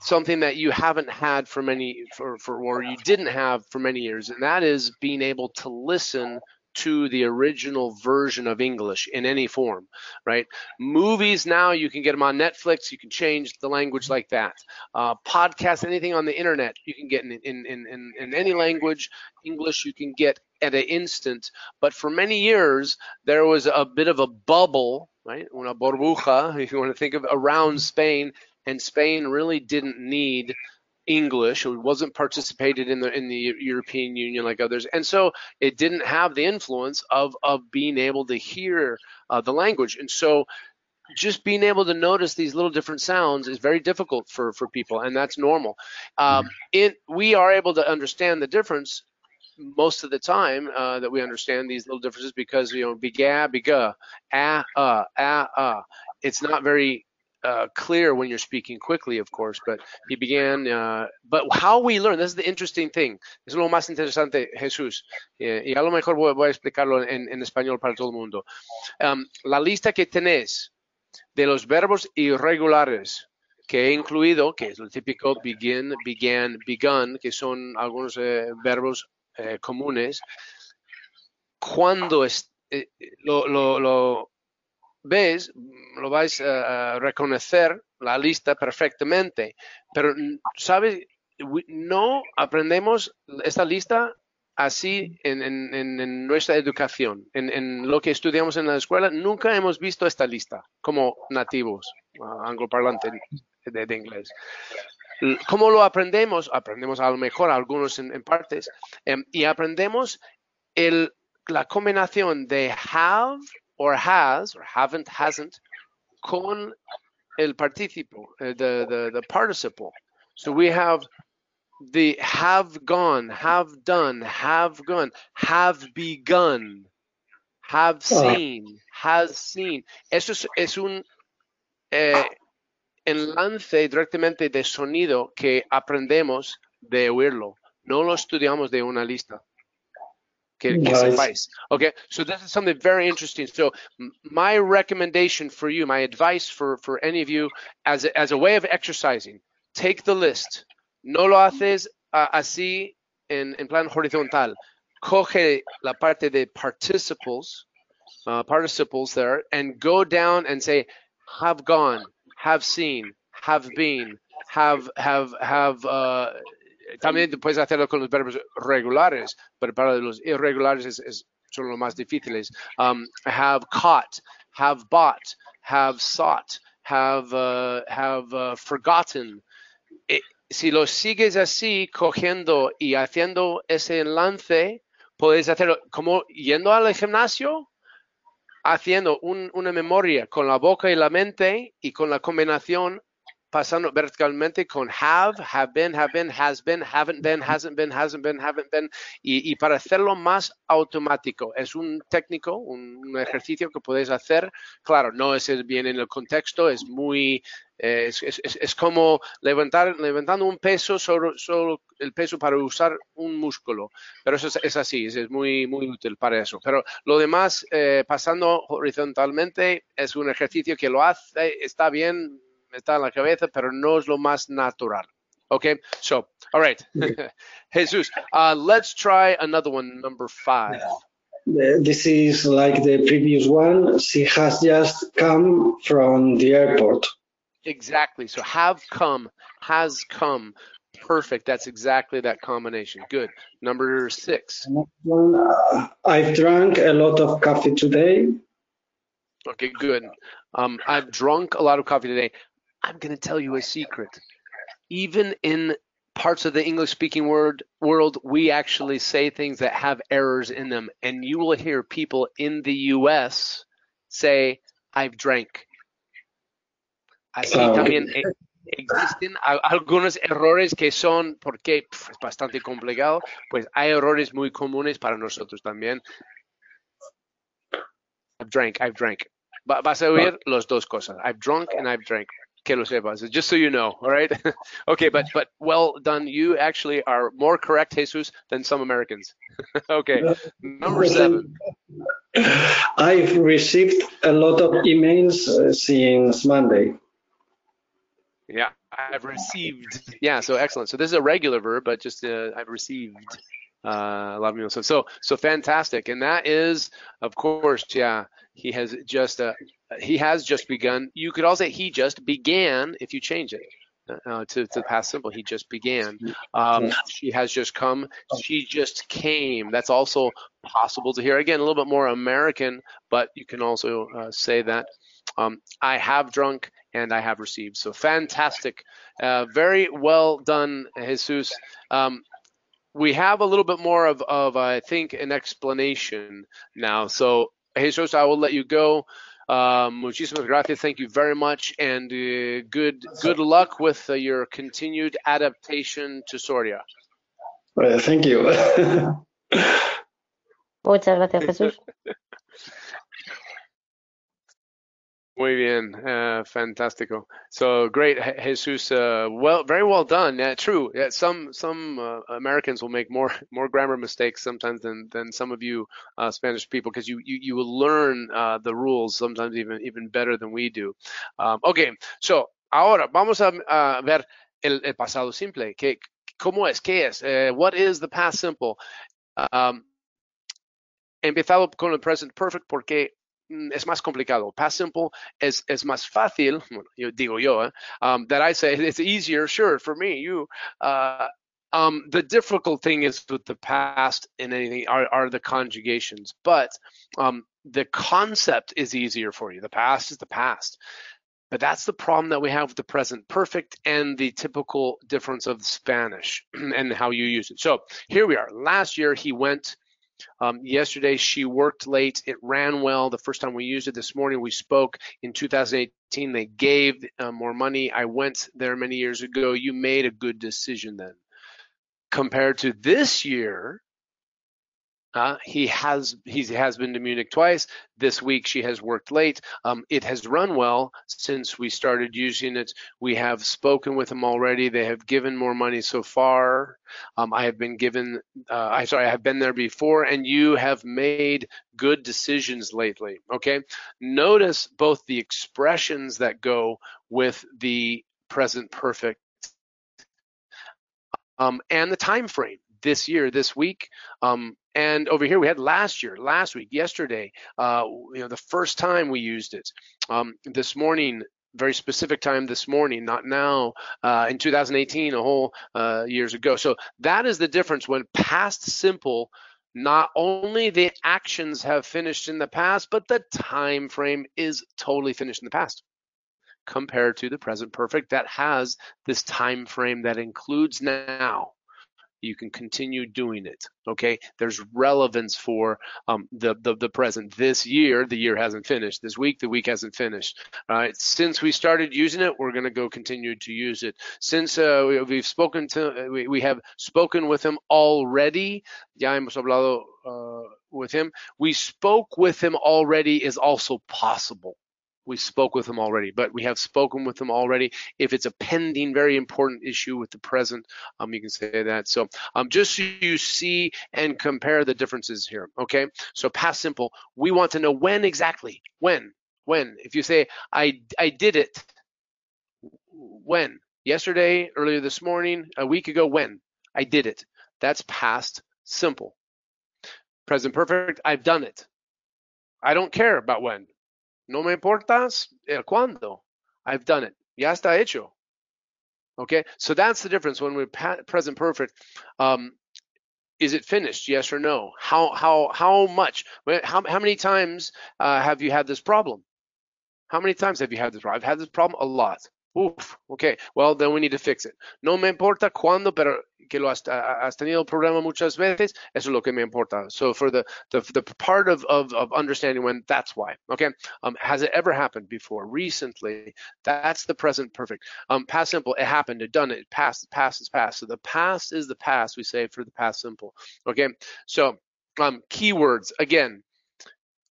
something that you haven't had for many for for or you didn't have for many years, and that is being able to listen to the original version of English in any form, right? Movies now you can get them on Netflix. You can change the language like that. Uh, podcasts, anything on the internet, you can get in in, in, in any language. English you can get at an instant. But for many years there was a bit of a bubble, right? Una burbuja, if you want to think of around Spain, and Spain really didn't need English. It wasn't participated in the in the European Union like others, and so it didn't have the influence of of being able to hear uh, the language. And so, just being able to notice these little different sounds is very difficult for for people, and that's normal. Um, it we are able to understand the difference most of the time uh, that we understand these little differences because you know biga biga ah uh ah uh it's not very uh, clear when you're speaking quickly, of course, but he began. Uh, but how we learn, this is the interesting thing. Es lo más interesante, Jesús. Eh, y a lo mejor voy, voy a explicarlo en, en, español para todo el mundo. Um, la lista que tenés de los verbos irregulares que he incluido, que es lo típico begin, began, begun, que son algunos eh, verbos eh, comunes, cuando es, eh, lo, lo, lo ves, lo vais a reconocer la lista perfectamente, pero sabes, no aprendemos esta lista así en, en, en nuestra educación, en, lo que estudiamos en la escuela, nunca hemos visto esta lista como nativos angloparlantes de, de, inglés. ¿Cómo lo aprendemos? Aprendemos a lo mejor algunos en, partes um, y aprendemos el, la combinación de have or has or haven't, hasn't con el participo, uh, the, the, the participle. So we have the have gone, have done, have gone, have begun, have ah. seen, has seen. Eso es, es un eh, enlace directamente de sonido que aprendemos de oírlo. No lo estudiamos de una lista. Que, que sepáis. Okay, so this is something very interesting. So my recommendation for you, my advice for, for any of you as a, as a way of exercising, take the list. No lo haces uh, así en, en, plan horizontal. Coge la parte de participles, uh, participles there, and go down and say, have gone, have seen, have been, have, have, have, uh, también puedes hacerlo con los verbos regulares, pero para los irregulares es, es, son los más difíciles. Um, have caught, have bought, have sought, have, uh, have uh, forgotten. It, si lo sigues así, cogiendo y haciendo ese enlace, puedes hacerlo como yendo al gimnasio, haciendo un, una memoria con la boca y la mente y con la combinación pasando verticalmente con have, have been, have been, has been, haven't been, hasn't been, hasn't been, haven't been, y, y para hacerlo más automático. Es un técnico, un, un, ejercicio que puedes hacer. Claro, no es bien en el contexto, es muy, eh, es, es, es, como levantar, levantando un peso, solo, solo, el peso para usar un músculo. Pero eso es, así, es, muy, muy útil para eso. Pero lo demás, eh, pasando horizontalmente, es un ejercicio que lo hace, está bien está en la cabeza, pero no es lo más natural. Okay, so, all right. Jesus, uh, let's try another one, number five. This is like the previous one. She has just come from the airport. Exactly. So have come, has come. Perfect. That's exactly that combination. Good. Number six. Uh, I've drank a lot of coffee today. Okay, good. Um, I've drunk a lot of coffee today. I'm going to tell you a secret. Even in parts of the English speaking word world, we actually say things that have errors in them. And you will hear people in the US say, I've drank. Así oh. también existen algunos errores que son, porque es bastante complicado, pues hay errores muy comunes para nosotros también. I've drank, I've drank. Vas a oír ah. las dos cosas. I've drunk and I've drank que lo sepas, just so you know, all right? okay, but but well done. You actually are more correct, Jesus, than some Americans. okay, number seven. I've received a lot of emails uh, since Monday. Yeah, I've received. Yeah, so excellent. So this is a regular verb, but just uh, I've received uh, a lot of emails. So so so fantastic, and that is, of course, yeah. He has just uh, he has just begun. You could also say he just began if you change it. Uh, to, to the past simple. He just began. Um, she has just come. She just came. That's also possible to hear. Again, a little bit more American, but you can also uh, say that. um, I have drunk and I have received. So fantastic. Uh, very well done, Jesus. Um, we have a little bit more of, of I think, an explanation now. So, Jesus, I will let you go. Um, muchísimas gracias. Thank you very much, and uh, good good luck with uh, your continued adaptation to Soria. Well, thank you. Muchas gracias, Jesús. Muy bien, uh, fantastico. So great, Jesus. Uh, well, very well done. True. Yeah, some some uh, Americans will make more more grammar mistakes sometimes than than some of you uh, Spanish people because you, you you will learn uh, the rules sometimes even even better than we do. Um, okay, so ahora vamos a, a ver el, el, pasado simple. ¿Qué, ¿Cómo es? ¿Qué es? Uh, what is the past simple? Um, empezado con el present perfect porque es más complicado. Past simple es, es más fácil, bueno, yo digo yo, eh? um, that I say it's easier, sure, for me, you. Uh, um, the difficult thing is with the past and anything are, are the conjugations, but um, the concept is easier for you. The past is the past. But that's the problem that we have with the present perfect and the typical difference of Spanish and how you use it. So here we are. Last year he went um, yesterday, she worked late. It ran well. The first time we used it this morning, we spoke in 2018. They gave uh, more money. I went there many years ago. You made a good decision then. Compared to this year, uh, he has he has been to Munich twice. This week she has worked late. Um, it has run well since we started using it. We have spoken with them already. They have given more money so far. Um, I have been given. Uh, I sorry, I have been there before, and you have made good decisions lately. Okay. Notice both the expressions that go with the present perfect um, and the time frame this year, this week. Um, and over here we had last year, last week, yesterday, uh, you know, the first time we used it. Um, this morning, very specific time this morning, not now, uh, in 2018, a whole uh, years ago. So that is the difference when past simple, not only the actions have finished in the past, but the time frame is totally finished in the past compared to the present perfect that has this time frame that includes now you can continue doing it. Okay, there's relevance for um, the, the the present. This year, the year hasn't finished. This week, the week hasn't finished. Since we started using it, we're going to go continue to use it. Since uh, we, have spoken to, we, we have spoken with him already. Ya hemos hablado uh, with him. We spoke with him already is also possible we spoke with them already, but we have spoken with them already. If it's a pending, very important issue with the present, um, you can say that. So um, just so you see and compare the differences here, okay? So past simple, we want to know when exactly, when, when. If you say, I, I did it, when? Yesterday, earlier this morning, a week ago, when? I did it. That's past simple. Present perfect, I've done it. I don't care about when. No me importas el cuándo. I've done it. Ya está hecho. Okay, so that's the difference when we're present perfect. Um, is it finished? Yes or no? How how how much? How how many times uh, have you had this problem? How many times have you had this problem? I've had this problem a lot. Okay, well, then we need to fix it. No me importa cuándo, pero que lo has, has tenido el problema muchas veces, eso es lo que me importa. So for the, the, the part of, of, of understanding when, that's why, okay? Um, has it ever happened before, recently? That's the present perfect. Um, past simple, it happened, it done it, past, past is past. So the past is the past, we say for the past simple, okay? So um, keywords, again,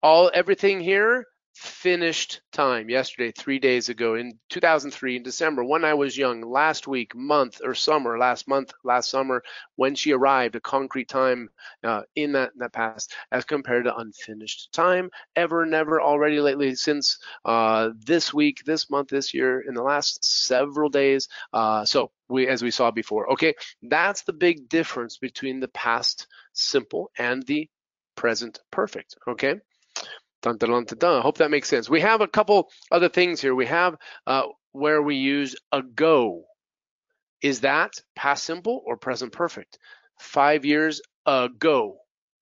all everything here finished time yesterday, three days ago in 2003 in December when I was young, last week, month or summer, last month, last summer when she arrived, a concrete time uh, in that, in that past as compared to unfinished time, ever, never, already, lately, since uh, this week, this month, this year, in the last several days. Uh, so we, as we saw before, okay, that's the big difference between the past simple and the present perfect, okay? Dun, dun, dun, dun, I hope that makes sense. We have a couple other things here. We have uh, where we use ago. Is that past simple or present perfect? Five years ago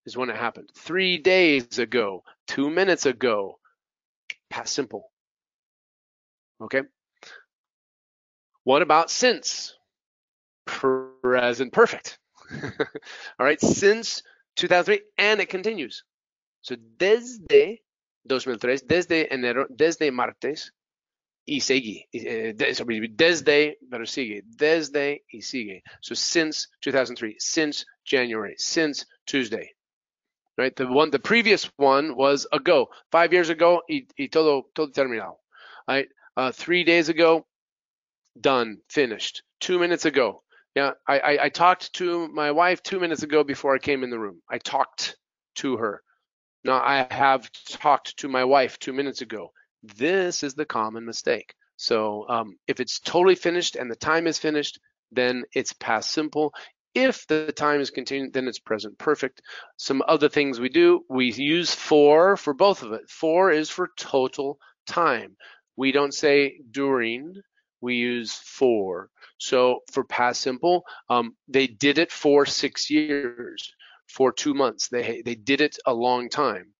is when it happened. Three days ago, two minutes ago, past simple. Okay. What about since? Present perfect. All right, since 2003, and it continues. So desde 2003, desde enero, desde martes, y sigue. Eh, desde, pero sigue. Desde y sigue. So since 2003, since January, since Tuesday. Right? The one, the previous one was ago, five years ago, y, y todo, todo terminado. Right? Uh, three days ago, done, finished. Two minutes ago. Yeah, I, I, I talked to my wife two minutes ago before I came in the room. I talked to her. Now I have talked to my wife two minutes ago. This is the common mistake. So um, if it's totally finished and the time is finished, then it's past simple. If the time is continued, then it's present perfect. Some other things we do, we use for for both of it. For is for total time. We don't say during, we use for. So for past simple, um, they did it for six years, for two months. They they did it a long time,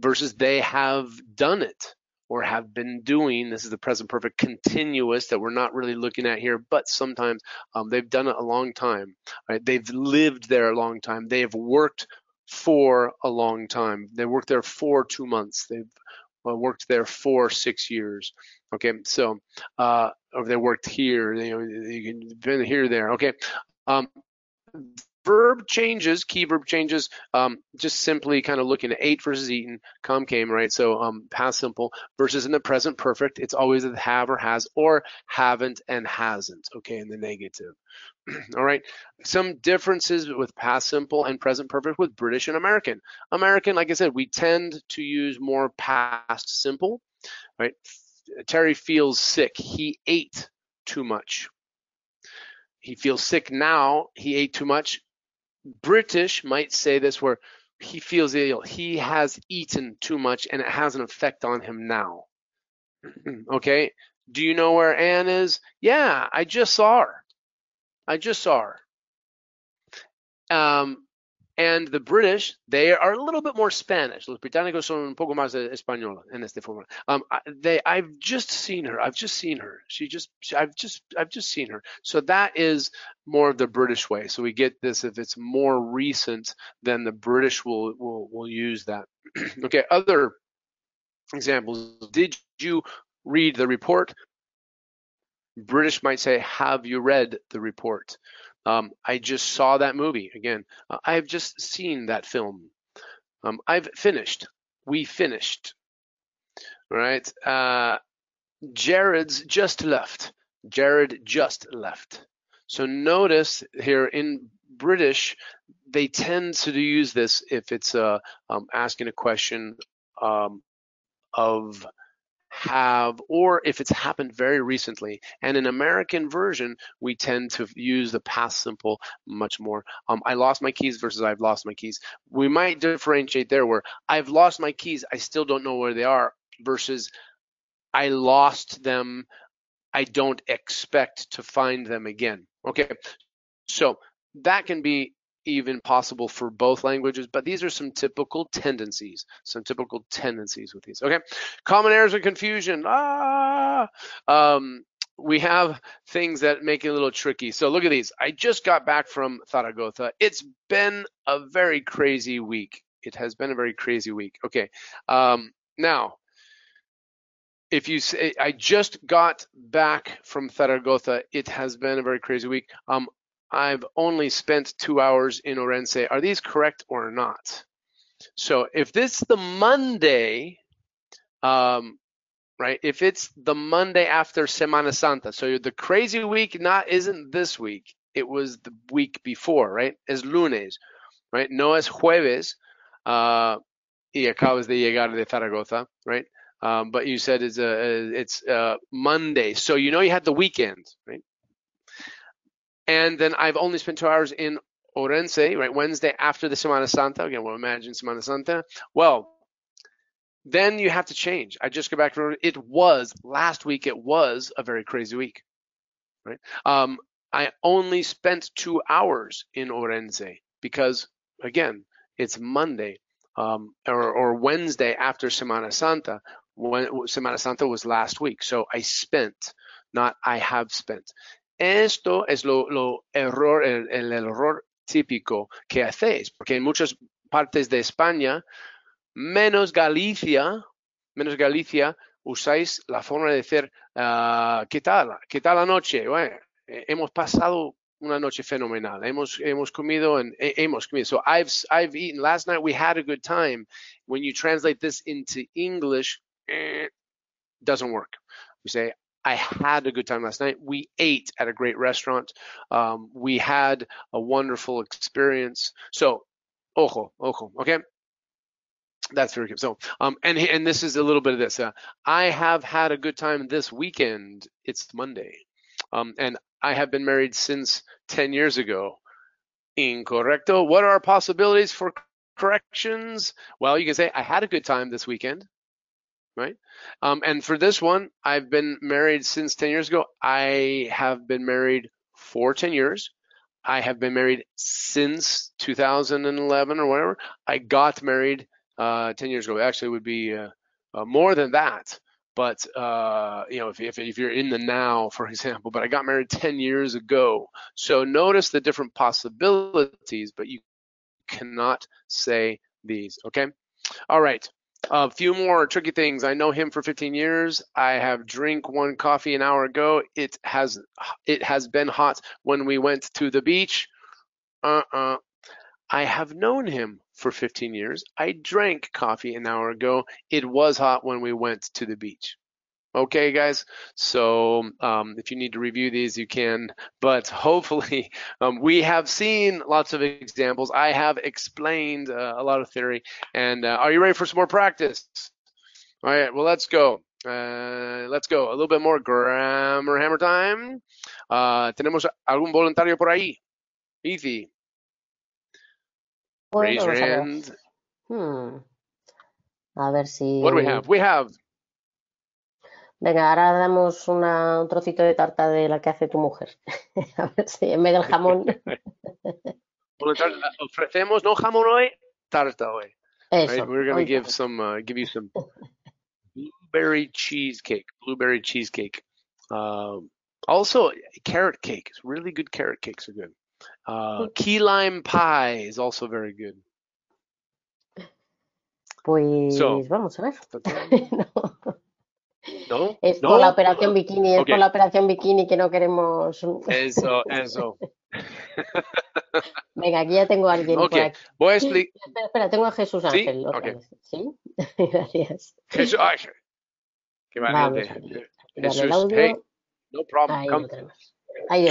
versus they have done it or have been doing. This is the present perfect continuous that we're not really looking at here, but sometimes um, they've done it a long time. Right? They've lived there a long time. They have worked for a long time. They worked there for two months. They've uh, worked there for six years. Okay, so uh, or they worked here. You know, you can been here, there. Okay. Um, verb changes, key verb changes, um, just simply kind of looking at ate versus eaten, come, came, right? So um, past simple versus in the present perfect, it's always a have or has or haven't and hasn't, okay, in the negative. All right, some differences with past simple and present perfect with British and American. American, like I said, we tend to use more past simple, right? Terry feels sick. He ate too much. He feels sick now. He ate too much. British might say this where he feels ill. He has eaten too much and it has an effect on him now. okay. Do you know where Anne is? Yeah, I just saw her. I just saw her. Um, and the British, they are a little bit more Spanish. Los británicos son un poco más español en este forma. Um, they, I've just seen her. I've just seen her. She just, I've just, I've just seen her. So that is more of the British way. So we get this if it's more recent, then the British will will will use that. okay. Other examples. Did you read the report? British might say, "Have you read the report?" Um, I just saw that movie again. Uh, I've just seen that film. Um, I've finished. We finished. Right. Uh, Jared's just left. Jared just left. So notice here in British, they tend to use this if it's uh, um, asking a question um, of have, or if it's happened very recently. And in American version, we tend to use the past simple much more. Um, I lost my keys versus I've lost my keys. We might differentiate there where I've lost my keys, I still don't know where they are, versus I lost them, I don't expect to find them again. Okay, so that can be even possible for both languages, but these are some typical tendencies, some typical tendencies with these. Okay, common errors and confusion. Ah, um, we have things that make it a little tricky. So look at these. I just got back from Zaragoza. It's been a very crazy week. It has been a very crazy week. Okay, um, now if you say I just got back from Zaragoza, it has been a very crazy week. Um, I've only spent two hours in Orense. Are these correct or not? So if this the Monday, um, right? If it's the Monday after Semana Santa, so the crazy week not isn't this week. It was the week before, right? Es lunes, right? No es jueves. Uh, y acabas de llegar de Zaragoza, right? Um, but you said it's a, it's a Monday, so you know you had the weekend, right? And then I've only spent two hours in Orense, right? Wednesday after the Semana Santa. Again, we'll imagine Semana Santa. Well, then you have to change. I just go back to it was last week. It was a very crazy week, right? Um, I only spent two hours in Orense because again, it's Monday um, or, or Wednesday after Semana Santa. when Semana Santa was last week. So I spent, not I have spent. Esto es lo, lo error, el, el error típico que hacéis, porque en muchas partes de España, menos Galicia, menos Galicia, usáis la forma de decir, uh, ¿qué tal? ¿Qué tal la noche? Bueno, hemos pasado una noche fenomenal. Hemos hemos comido and hemos comido. So I've I've eaten. Last night we had a good time. When you translate this into English, eh, doesn't work. We say I had a good time last night. We ate at a great restaurant. Um, we had a wonderful experience. So, ojo, ojo, okay. That's very good. So, um, and and this is a little bit of this. Uh, I have had a good time this weekend. It's Monday, um, and I have been married since 10 years ago. Incorrecto. What are possibilities for corrections? Well, you can say I had a good time this weekend, right? Um, and for this one, I've been married since 10 years ago. I have been married for 10 years. I have been married since 2011 or whatever. I got married uh, 10 years ago. Actually, would be uh, uh, more than that. But uh, you know, if, if, if you're in the now, for example, but I got married 10 years ago. So notice the different possibilities, but you cannot say these. Okay. All right. A few more tricky things. I know him for 15 years. I have drink one coffee an hour ago. It has it has been hot when we went to the beach. Uh-uh. I have known him for 15 years. I drank coffee an hour ago. It was hot when we went to the beach. Okay, guys. So um, if you need to review these, you can. But hopefully, um, we have seen lots of examples. I have explained uh, a lot of theory. And uh, are you ready for some more practice? All right. Well, let's go. Uh, let's go. A little bit more grammar hammer time. Uh, tenemos algún voluntario por ahí. Easy. Raise your hand. Hmm. A ver si. What do we have? We have Venga, ahora damos una- un trocito de tarta de la que hace tu mujer. A ver si en vez del jamón. Ofrecemos no jamón hoy, tarta hoy. Eso. Right? We're gonna hoy give some, uh, give you some blueberry cheesecake. Blueberry cheesecake. Um, also, carrot cake. It's really good. Carrot cakes are good. Uh, key lime pie is also very good. Pues So- vamos a ver. No, No, es no. por la operación bikini, es Ok. por la operación bikini que no queremos. Eso, eso. Venga, aquí ya tengo a alguien por Ok. aquí. Voy a explicar. Espera, espera, tengo a Jesús ¿Sí? Ángel otra Ok. vez. ¿Sí? Gracias. Jesús, ay, qué Vamos valiente. a ver. Dale el Jesús, audio. hey, no problem. Ahí Come. Ahí.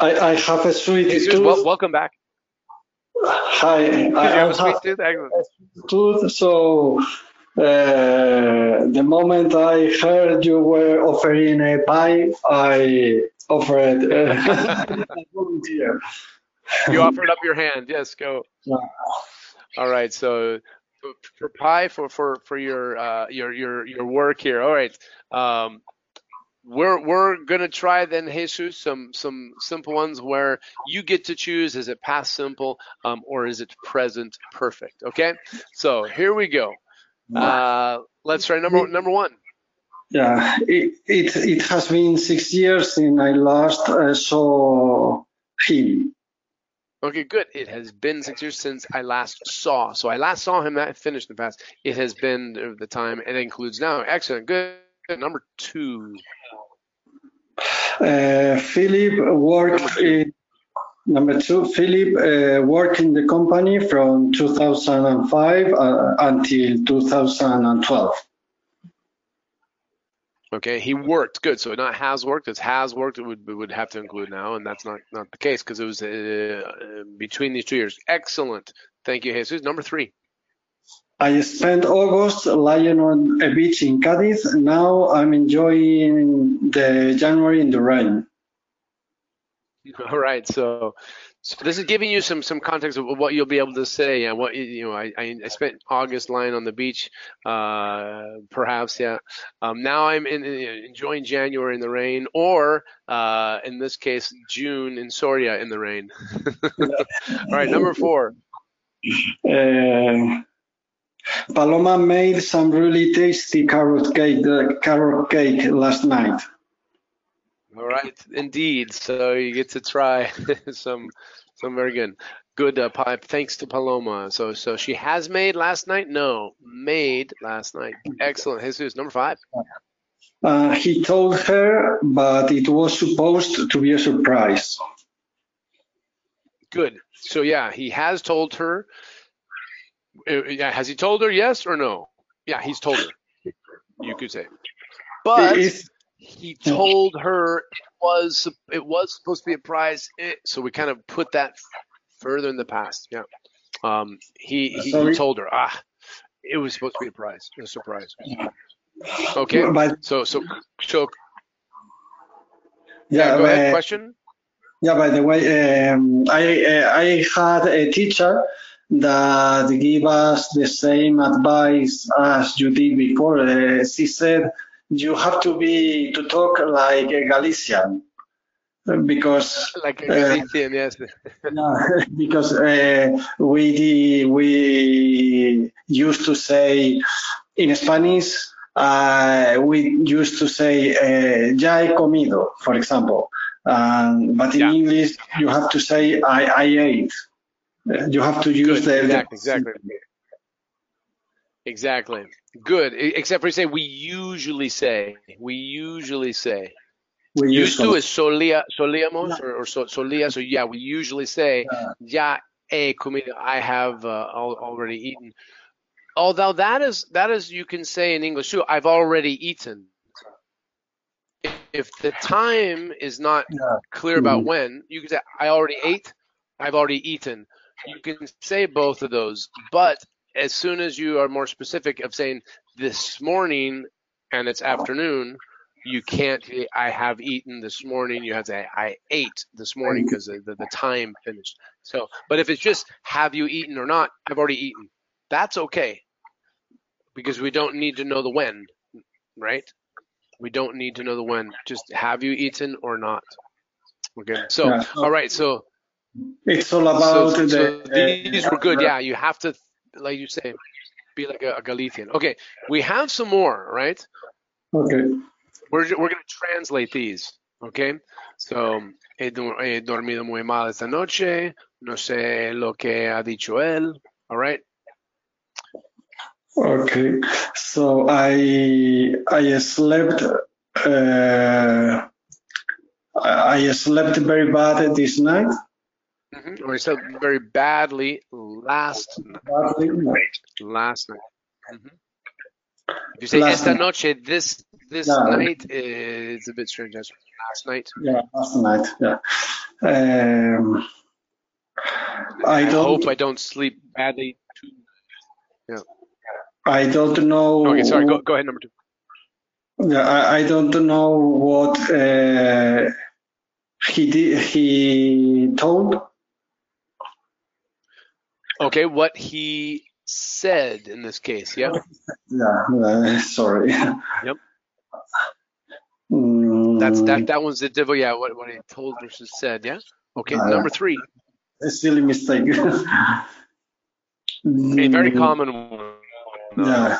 I, I have a sweet Jesus, tooth. wel- welcome back. Hi. I, I have a sweet tooth. So uh, the moment I heard you were offering a pie, I offered uh, a volunteer. You offered up your hand. Yes, go. Yeah. All right. So for- for pie for for for your uh your your your work here. All right. Um we're we're gonna try then Jesus some some simple ones where you get to choose is it past simple um or is it present perfect okay so here we go uh let's try number number one Yeah, it, it, it has been six years since I last uh, saw him. Okay, good. It has been six years since I last saw. So I last saw him. That finished in the past. It has been the time. It includes now. Excellent. Good. Good. Number two. Uh, Philip worked in number two. Philip uh, worked in the company from 2005 uh, until 2012. Okay, he worked. Good. So not has worked. It's has worked. It would would have to include now, and that's not not the case because it was uh, between these two years. Excellent. Thank you, Jesus. Number three. I spent August lying on a beach in Cadiz. Now I'm enjoying the January in the rain. All right. So, so this is giving you some some context of what you'll be able to say. Yeah. What you- know, I I spent August lying on the beach. Uh, perhaps. Yeah. Um, now I'm in- enjoying January in the rain, or uh, in this case, June in Soria in the rain. All right. Number four. Uh, Paloma made some really tasty carrot cake, uh, carrot cake last night. All right, indeed. So you get to try some, some very good, good uh, pipe. Thanks to Paloma. So, so she has made last night. No, made last night. Excellent, Jesus. Number five. Uh, he told her, but it was supposed to be a surprise. Good. So yeah, he has told her. Uh, yeah, has he told her yes or no? Yeah, he's told her. You could say, but It's- he told her it was it was supposed to be a prize. So we kind of put that further in the past. Yeah. Um, he, he, told her ah, it was supposed to be a prize, a surprise. Okay. So so so yeah, yeah. Go ahead. uh, Question. Yeah, by the way, um, I uh, I had a teacher that gave us the same advice as you did before. Uh, she said you have to be to talk like a Galician because Like a uh, Galician, yes. because uh, we we used to say in Spanish uh, we used to say uh, ya he comido, for example. Um, but in Yeah. English, you have to say I, I ate. Uh, You have to use Good. the Exactly. Exactly. Exactly. Good. Except for you say we usually say. We usually say. We Used to to. is solía, solíamos or, or so, solía. So yeah, we usually say ya he comido. I have uh, already eaten. Although that is that is you can say in English too. I've already eaten. If, the time is not Yeah. clear about Mhm. when, you can say I already ate. I've already eaten. You can say both of those, but as soon as you are more specific of saying this morning and it's afternoon, you can't say, I have eaten this morning. You have to say I ate this morning because the, the, the time finished. So, but if it's just have you eaten or not, I've already eaten. That's okay because we don't need to know the when, right? We don't need to know the when. Just have you eaten or not? Okay. So, Yeah. all right. So, It's all so, about so the. these were good. Uh, yeah, you have to, like you say, be like a, a Galician. Okay, we have some more, right? Okay. We're we're gonna translate these. Okay, so he, he dormido muy mal esta noche. No sé lo que ha dicho él. All right. Okay. So I I slept. Uh, I I slept very bad this night. Mm-hmm. Or he said very badly last night. Last night. hmm If you say Last esta night. noche, this this Yeah. night is a bit strange. That's last night. Yeah, last night. Yeah. Um, I I hope I don't sleep badly. Too. I don't know. Okay, sorry. Go go ahead. Number two. Yeah, I, I don't know what uh, he did. He told. Okay, what he said in this case. Yeah. Yeah. uh, sorry. Yep. Mm, That's that. That one's the devil. Yeah. What what he told versus said. Yeah. Okay. Uh, number three. a silly mistake. A very Mm, common one. Yeah.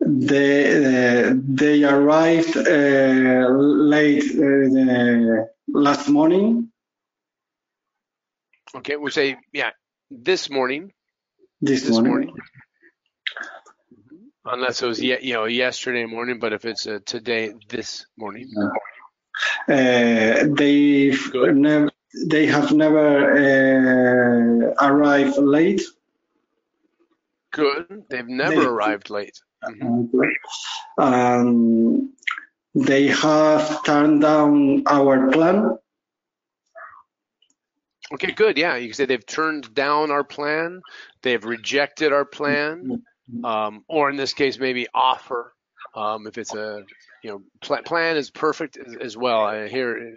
They uh, they arrived uh, late uh, last morning. Okay. We say yeah. This morning. This, This morning. morning. Unless it was you know yesterday morning, but if it's uh, today, this morning. Uh, they never they have never uh, arrived late. Good. They've never They- arrived late. Mhm. Um, they have turned down our plan. Okay, good. Yeah, you can say they've turned down our plan, they've rejected our plan, um, or in this case, maybe offer. Um, if it's a, you know, pl- plan is perfect as, as well. I hear it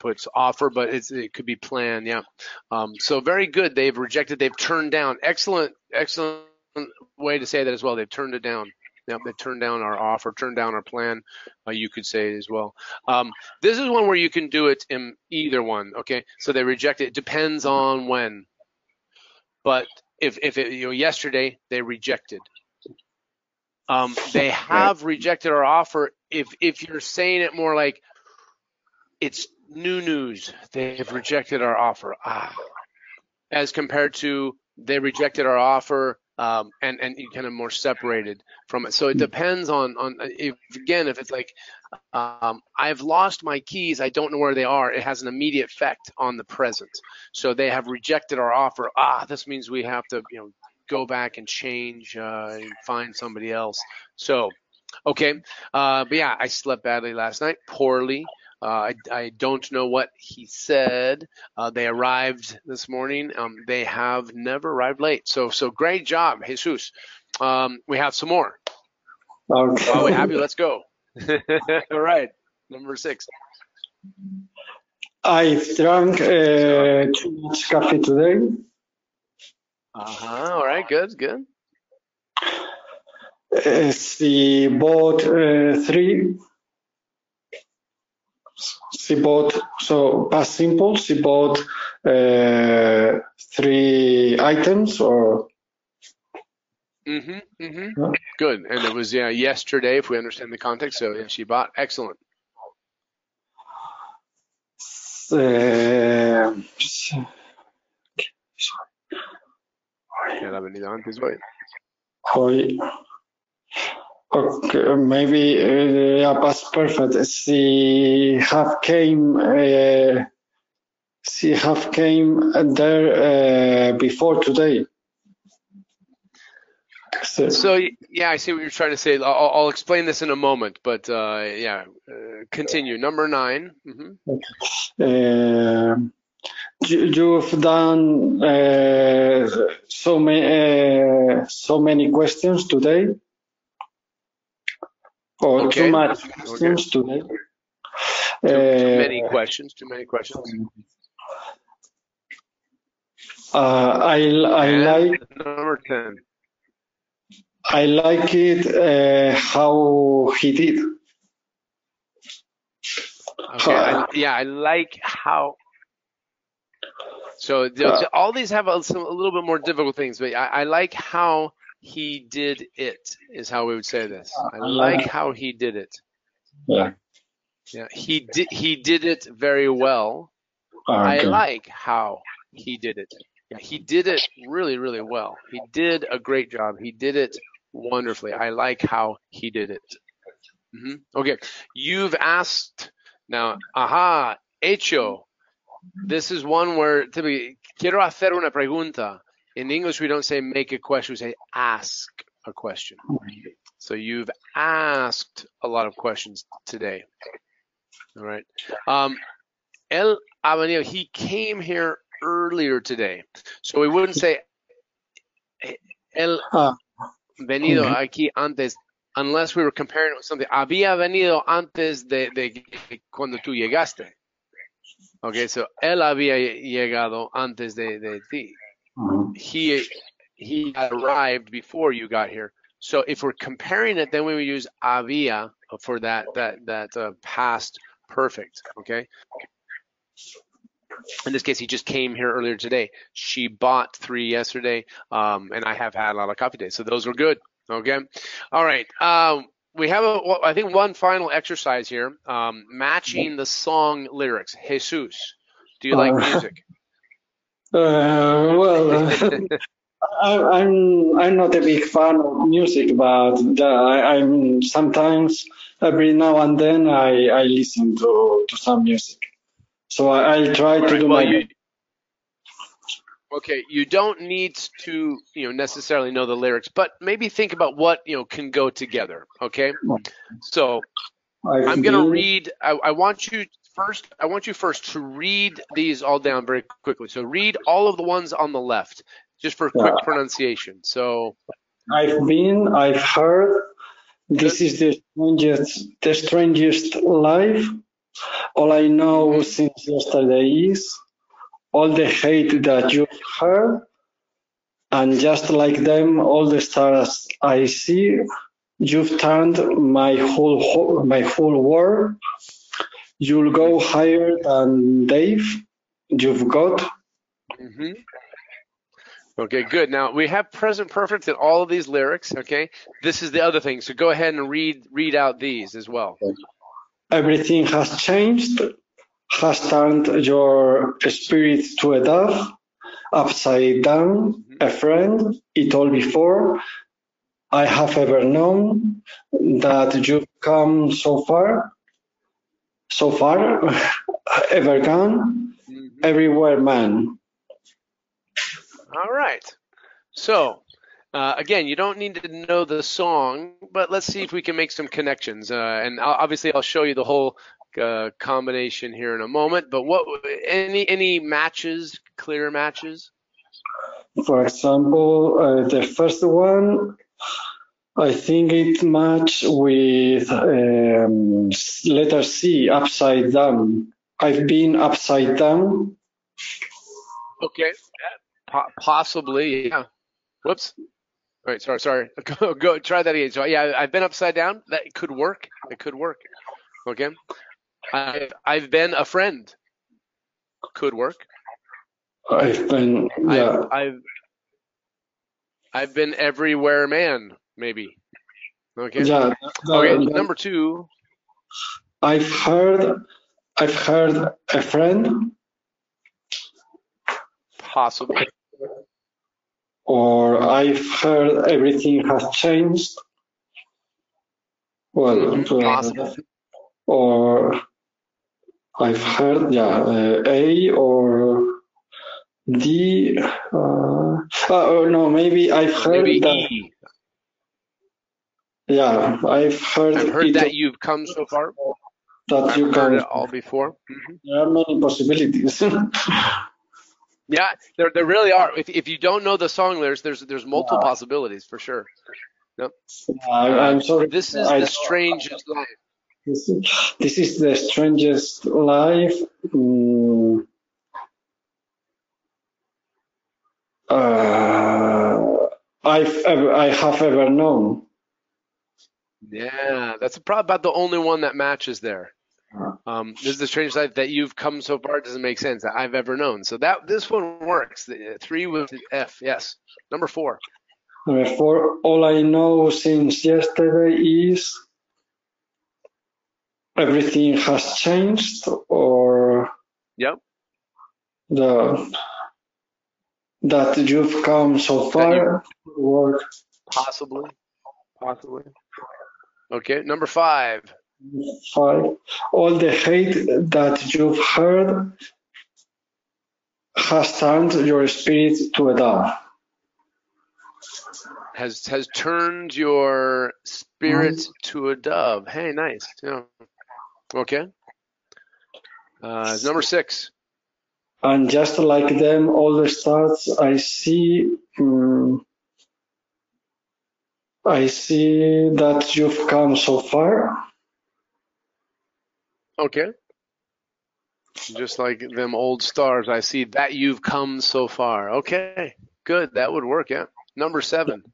puts offer, but it could be plan. Yeah. Um, so very good. They've rejected. They've turned down. Excellent, excellent way to say that as well. They've turned it down. Yep, they turned down our offer, turned down our plan. Uh, you could say as well. Um, this is one where you can do it in either one. Okay, so they reject it. It depends on when, but if if it, you know yesterday they rejected. Um, they have rejected our offer. If if you're saying it more like it's new news, they've rejected our offer. Ah, as compared to they rejected our offer um, and and you kind of more separated from it. So it depends on on if again if it's like um, I've lost my keys, I don't know where they are. It has an immediate effect on the present. So they have rejected our offer. Ah, this means we have to you know go back and change uh, and find somebody else. So okay, uh, but yeah, I slept badly last night, poorly. Uh, I, I, don't know what he said. Uh, they arrived this morning. Um, they have never arrived late. So, so great job, Jesus. Um, we have some more. Okay. We have you, let's go. All right, number six. I drank uh, too much coffee today. Uh huh. All right. Good. Good. Uh, she bought uh, three she bought, so past simple, she bought uh, three items or. Mm-hmm, mm-hmm. Yeah. Good. And it was, yeah, yesterday, if we understand the context. So, yeah, she bought. Excellent. Uh, ha venido antes hoy. Okay, maybe uh, yeah, past perfect. She have came. Uh, she have came there uh, before today. So, so, yeah, I see what you're trying to say. I'll, I'll explain this in a moment, but uh, yeah, uh, continue. Number 9 mm-hmm. uh, you, have done uh, so many uh, so many questions today. Or okay. too much questions okay. today. Too, too many questions. Too many questions. Uh, I I and like number ten. I like it uh, how he did. Okay. I, yeah, I like how. So, Uh, all these have a, some, a little bit more difficult things, but I, I like how he did it. Is how we would say this. I like how he did it. Yeah. Yeah, he did. He did it very well. I Okay. like how he did it. Yeah, he did it really, really well. He did a great job. He did it wonderfully. I like how he did it. hmm Okay, you've asked now. Aha, hecho. This is one where typically quiero hacer una pregunta. In English, we don't say make a question. We say ask a question. So you've asked a lot of questions today. All right. Um, El ha. He came here earlier today. So we wouldn't say El Ah, venido Mhm. aquí antes unless we were comparing it with something. Había venido antes de, de cuando tú llegaste. Okay, so él había llegado antes de, de ti. He he arrived before you got here. So if we're comparing it, then we would use había for that that that uh, past perfect. Okay. In this case, he just came here earlier today. She bought three yesterday, um, and I have had a lot of coffee days, so those were good. Okay. All right. Um, we have a, well, I think one final exercise here, um, matching the song lyrics. Jesus, do you like music? Uh, well, I, I'm I'm not a big fan of music, but uh, I, I'm sometimes every now and then I, I listen to, to some music. So I, I try All to do well, my you, okay, you don't need to, you know, necessarily know the lyrics, but maybe think about what, you know, can go together. Okay. So I'm going to read, I, I want you first, I want you first to read these all down very quickly. So read all of the ones on the left, just for quick pronunciation. So, I've been, I've heard. This is the strangest, the strangest life. All I know mm-hmm. since yesterday is all the hate that you've heard, and just like them, all the stars I see, you've turned my whole my whole world. You'll go higher than Dave. You've got mhm. Okay, good. Now we have present perfect in all of these lyrics. Okay, this is the other thing. So go ahead and read read out these as well. Everything has changed, has turned your spirit to a dove, upside down, a friend, it all before. I have ever known that you've come so far, so far, ever gone, everywhere man. All right. So uh, again, you don't need to know the song, but let's see if we can make some connections. Uh, and I'll, obviously, I'll show you the whole uh, combination here in a moment. But what any any matches, clear matches? For example, uh, the first one, I think it match with um, letter C, upside down. I've been upside down. Okay, po- possibly, yeah. Whoops. All right, sorry, sorry. Go, go, try that again. So yeah, I've been upside down. That could work. It could work. Okay. I've I've been a friend. Could work. I've been, yeah. I've, I've I've been everywhere, man. Maybe. Okay. Yeah. Okay. Number two. I've heard, I've heard a friend, Possibly. or I've heard everything has changed. Well, uh, or I've heard, yeah, uh, A or D. Uh, oh no, maybe I've heard Maybe that. E. Yeah, I've heard. I've heard that you've come so far. that I've you heard can. it all before. Mhm. There are many possibilities. Yeah, there there really are. If if you don't know the song lyrics, there's there's multiple Yeah. possibilities for sure. I, I'm sorry. This is I- the strangest life. This is, this is the strangest life. Mm, uh, I've ever, I have ever known. Yeah, that's probably about the only one that matches there. Um, this is the strangest life that you've come so far doesn't make sense that I've ever known. So that this one works. The, uh, three with the F. Yes. Number four. Number four, all I know since yesterday is everything has changed, or Yep. the that you've come so far. Work Possibly. Possibly. Okay. Number five. five. All the hate that you've heard has turned your spirit to a dove. Has has turned your spirit to a dove. Hey, nice. Yeah. Okay. Uh, number six. And just like them, all the stars I see, mm, I see that you've come so far. Okay. Just like them old stars, I see that you've come so far. Okay, good. That would work. Yeah. Number seven.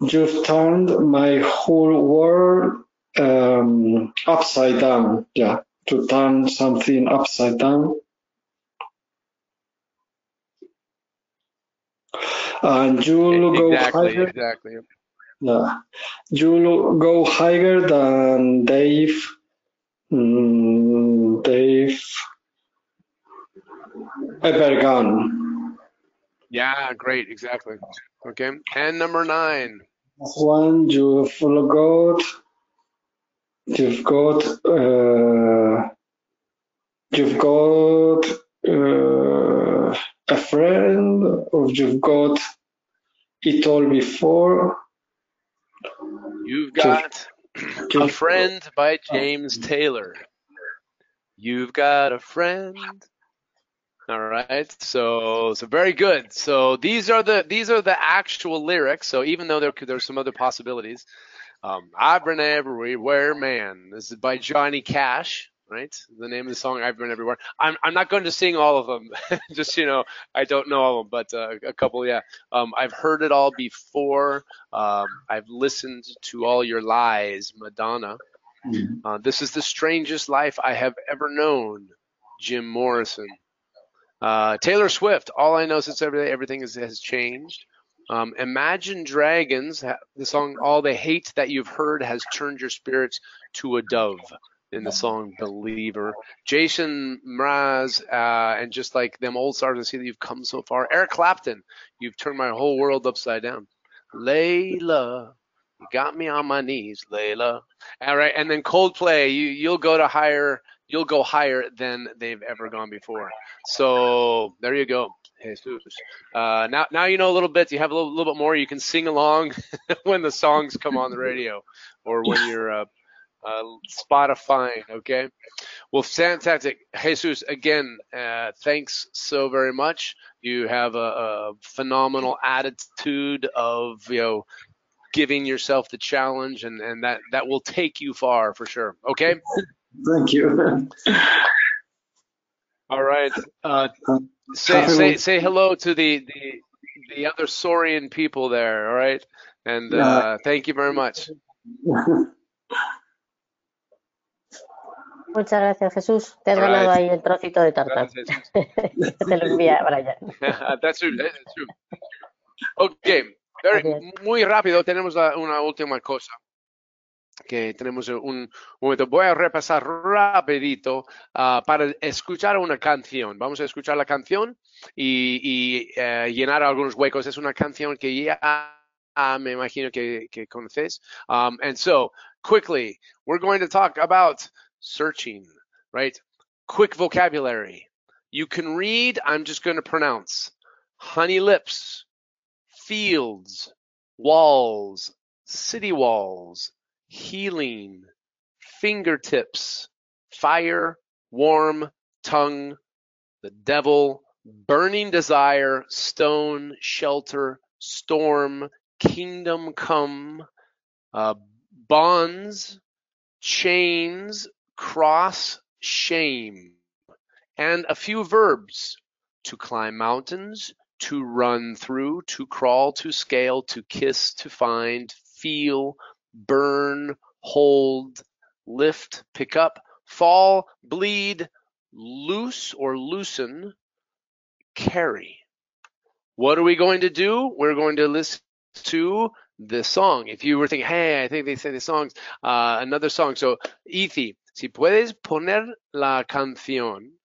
You've turned my whole world um, upside down. Yeah, to turn something upside down. And you'll go exactly. higher. Exactly. Yeah. You'll go higher than Dave. Mm, Dave ever gone. Yeah. Great. Exactly. Okay. And number nine. That's one you've got. You've got. Uh, you've got uh, a friend, or you've got it all before. You've got a friend by James Taylor. You've got a friend. All right. So so very good. So these are the these are the actual lyrics. So even though there there's some other possibilities, um, I've been everywhere, man. This is by Johnny Cash, right? The name of the song I've been everywhere. I'm I'm not going to sing all of them. Just you know, I don't know all of them, but uh, a couple, yeah. Um, I've heard it all before. Um, I've listened to all your lies, Madonna. Uh, this is the strangest life I have ever known, Jim Morrison. Uh, Taylor Swift. All I know since everything everything is, has changed. Um, Imagine Dragons. The song "All the Hate That You've Heard Has Turned Your Spirits to a Dove." In the song "Believer," Jason Mraz, uh, and just like them old stars, I see that you've come so far. Eric Clapton, you've turned my whole world upside down. Layla, you got me on my knees, Layla. All right, and then Coldplay, you you'll go to higher, you'll go higher than they've ever gone before. So there you go, Jesus. Uh, now now you know a little bit. You have a little, little bit more. You can sing along when the songs come on the radio or when you're uh, uh, Spotify. Okay. Well, fantastic, Jesus. Again, uh, thanks so very much. You have a, a phenomenal attitude of you know giving yourself the challenge, and and that that will take you far for sure. Okay. Thank you. All right. Uh, say say say hello to the the the other Saurian people there. All right. And uh, thank you very much. Muchas gracias, Jesús. Te has All ganado right. ahí el trocito de tarta. Te lo envía Brian. that's true. That's true. Okay. Very- muy rápido. Tenemos una última cosa. Que tenemos un momento. Voy a repasar rapidito ah, para escuchar una canción. Vamos a escuchar la canción y, y, eh, llenar algunos huecos. Es una canción que ya ah, me imagino que, que conoces. Um, and so, quickly, we're going to talk about searching, right? Quick vocabulary. You can read, I'm just going to pronounce honey lips, fields, walls, city walls, healing, fingertips, fire, warm, tongue, the devil, burning desire, stone, shelter, storm, kingdom come, uh, bonds, chains, cross, shame, and a few verbs to climb mountains, to run through, to crawl, to scale, to kiss, to find, feel, burn, hold, lift, pick up, fall, bleed, loose or loosen, carry. What are we going to do? We're going to listen to the song. If you were thinking, hey, I think they say the songs, uh, another song. So, Ithi, si puedes poner la canción.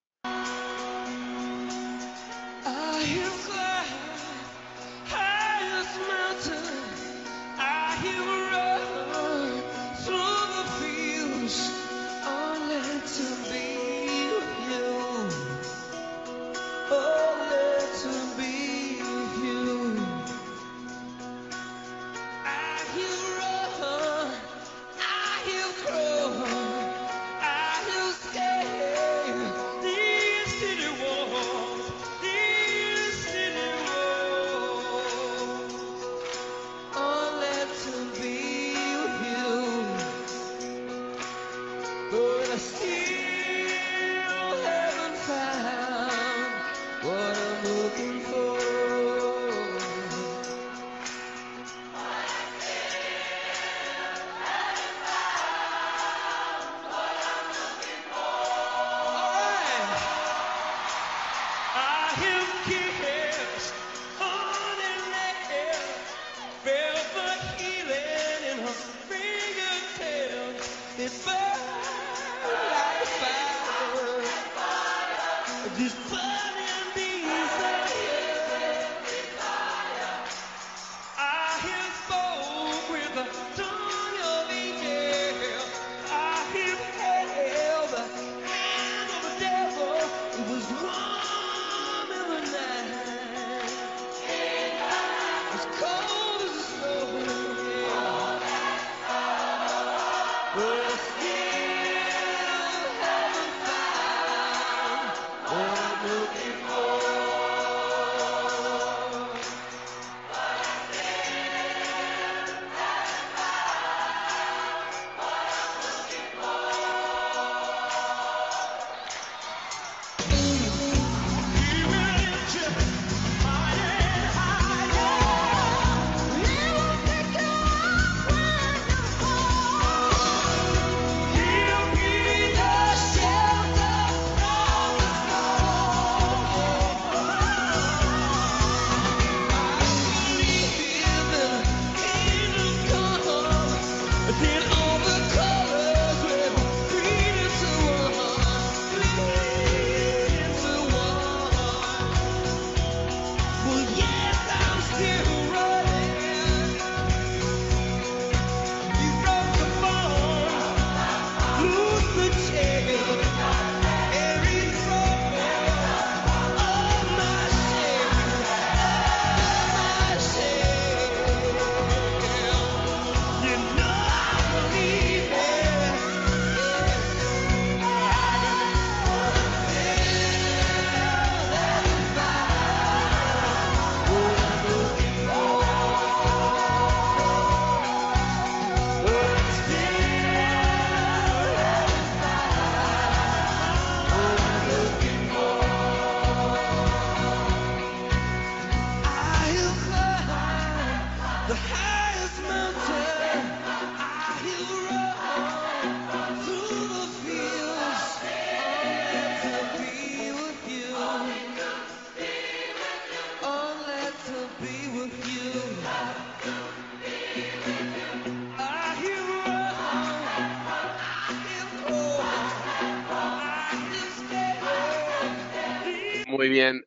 Bien.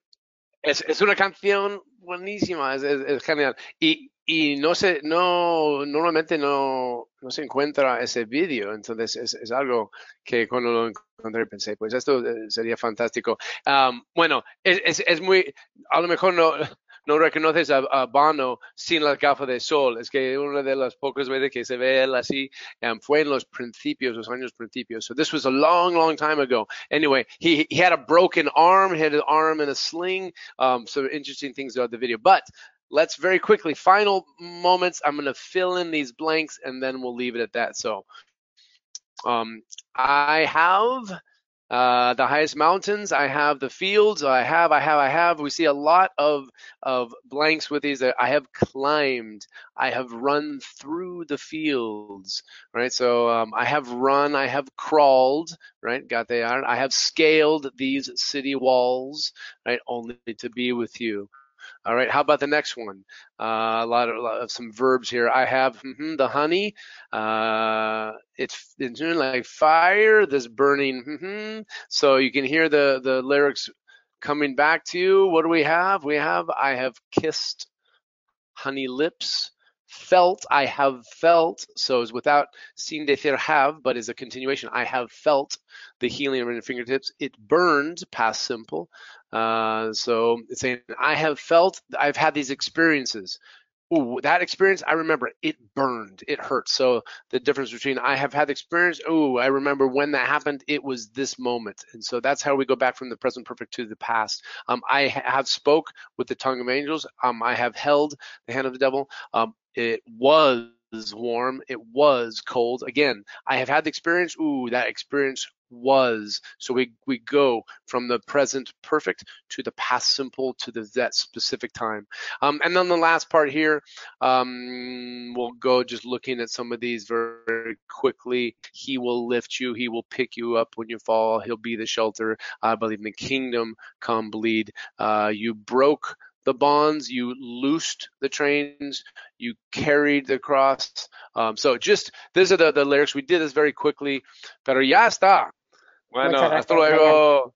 Es, es una canción buenísima, es, genial. Y, y no se, no, normalmente no, no se encuentra ese vídeo, entonces es, algo que cuando lo encontré pensé, pues esto eh, sería fantástico. Bueno, es muy, a lo mejor no, no reconoces a, a Bono sin las gafas de sol, es que una de las pocas veces que se ve él así um, fue en los principios, los años principios. So this was a long, long time ago. Anyway, he he had a broken arm, he had an arm in a sling. Um, so interesting things about the video. But let's very quickly, final moments. I'm going to fill in these blanks and then we'll leave it at that. So um, I have uh, the highest mountains. I have the fields. I have, I have, I have. We see a lot of of blanks with these. I have climbed. I have run through the fields. Right. So um, I have run. I have crawled. Right. Got they are. I have scaled these city walls. Right. Only to be with you. All right. How about the next one? Uh, a lot of, a lot of some verbs here. I have mhm, the honey. Uh, it's, it's like fire. This burning. mhm. So you can hear the the lyrics coming back to you. What do we have? We have I have kissed honey lips. Felt, I have felt, so it's without sin decir have, but is a continuation. I have felt the healing around your fingertips. It burned, past simple. Uh, so it's saying, I have felt, I've had these experiences. Ooh, that experience, I remember it burned, it hurt. So the difference between I have had experience, ooh, I remember when that happened, it was this moment. And so that's how we go back from the present perfect to the past. Um, I have spoke with the tongue of angels. Um, I have held the hand of the devil. Um, it was warm. It was cold. Again, I have had the experience. Ooh, that experience was. So we we go from the present perfect to the past simple to the that specific time. Um, and then the last part here, um, we'll go just looking at some of these very quickly. He will lift you. He will pick you up when you fall. He'll be the shelter. I believe in the kingdom. Come bleed. Uh, you broke the bonds. You loosed the trains. You carried the cross. Um, so just these are the, the lyrics. We did this very quickly, pero ya está. Bueno, hasta luego.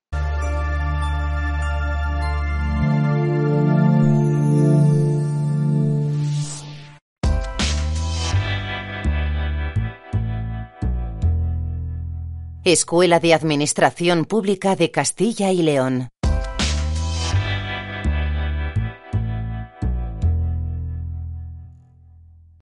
Escuela de Administración Pública de Castilla y León.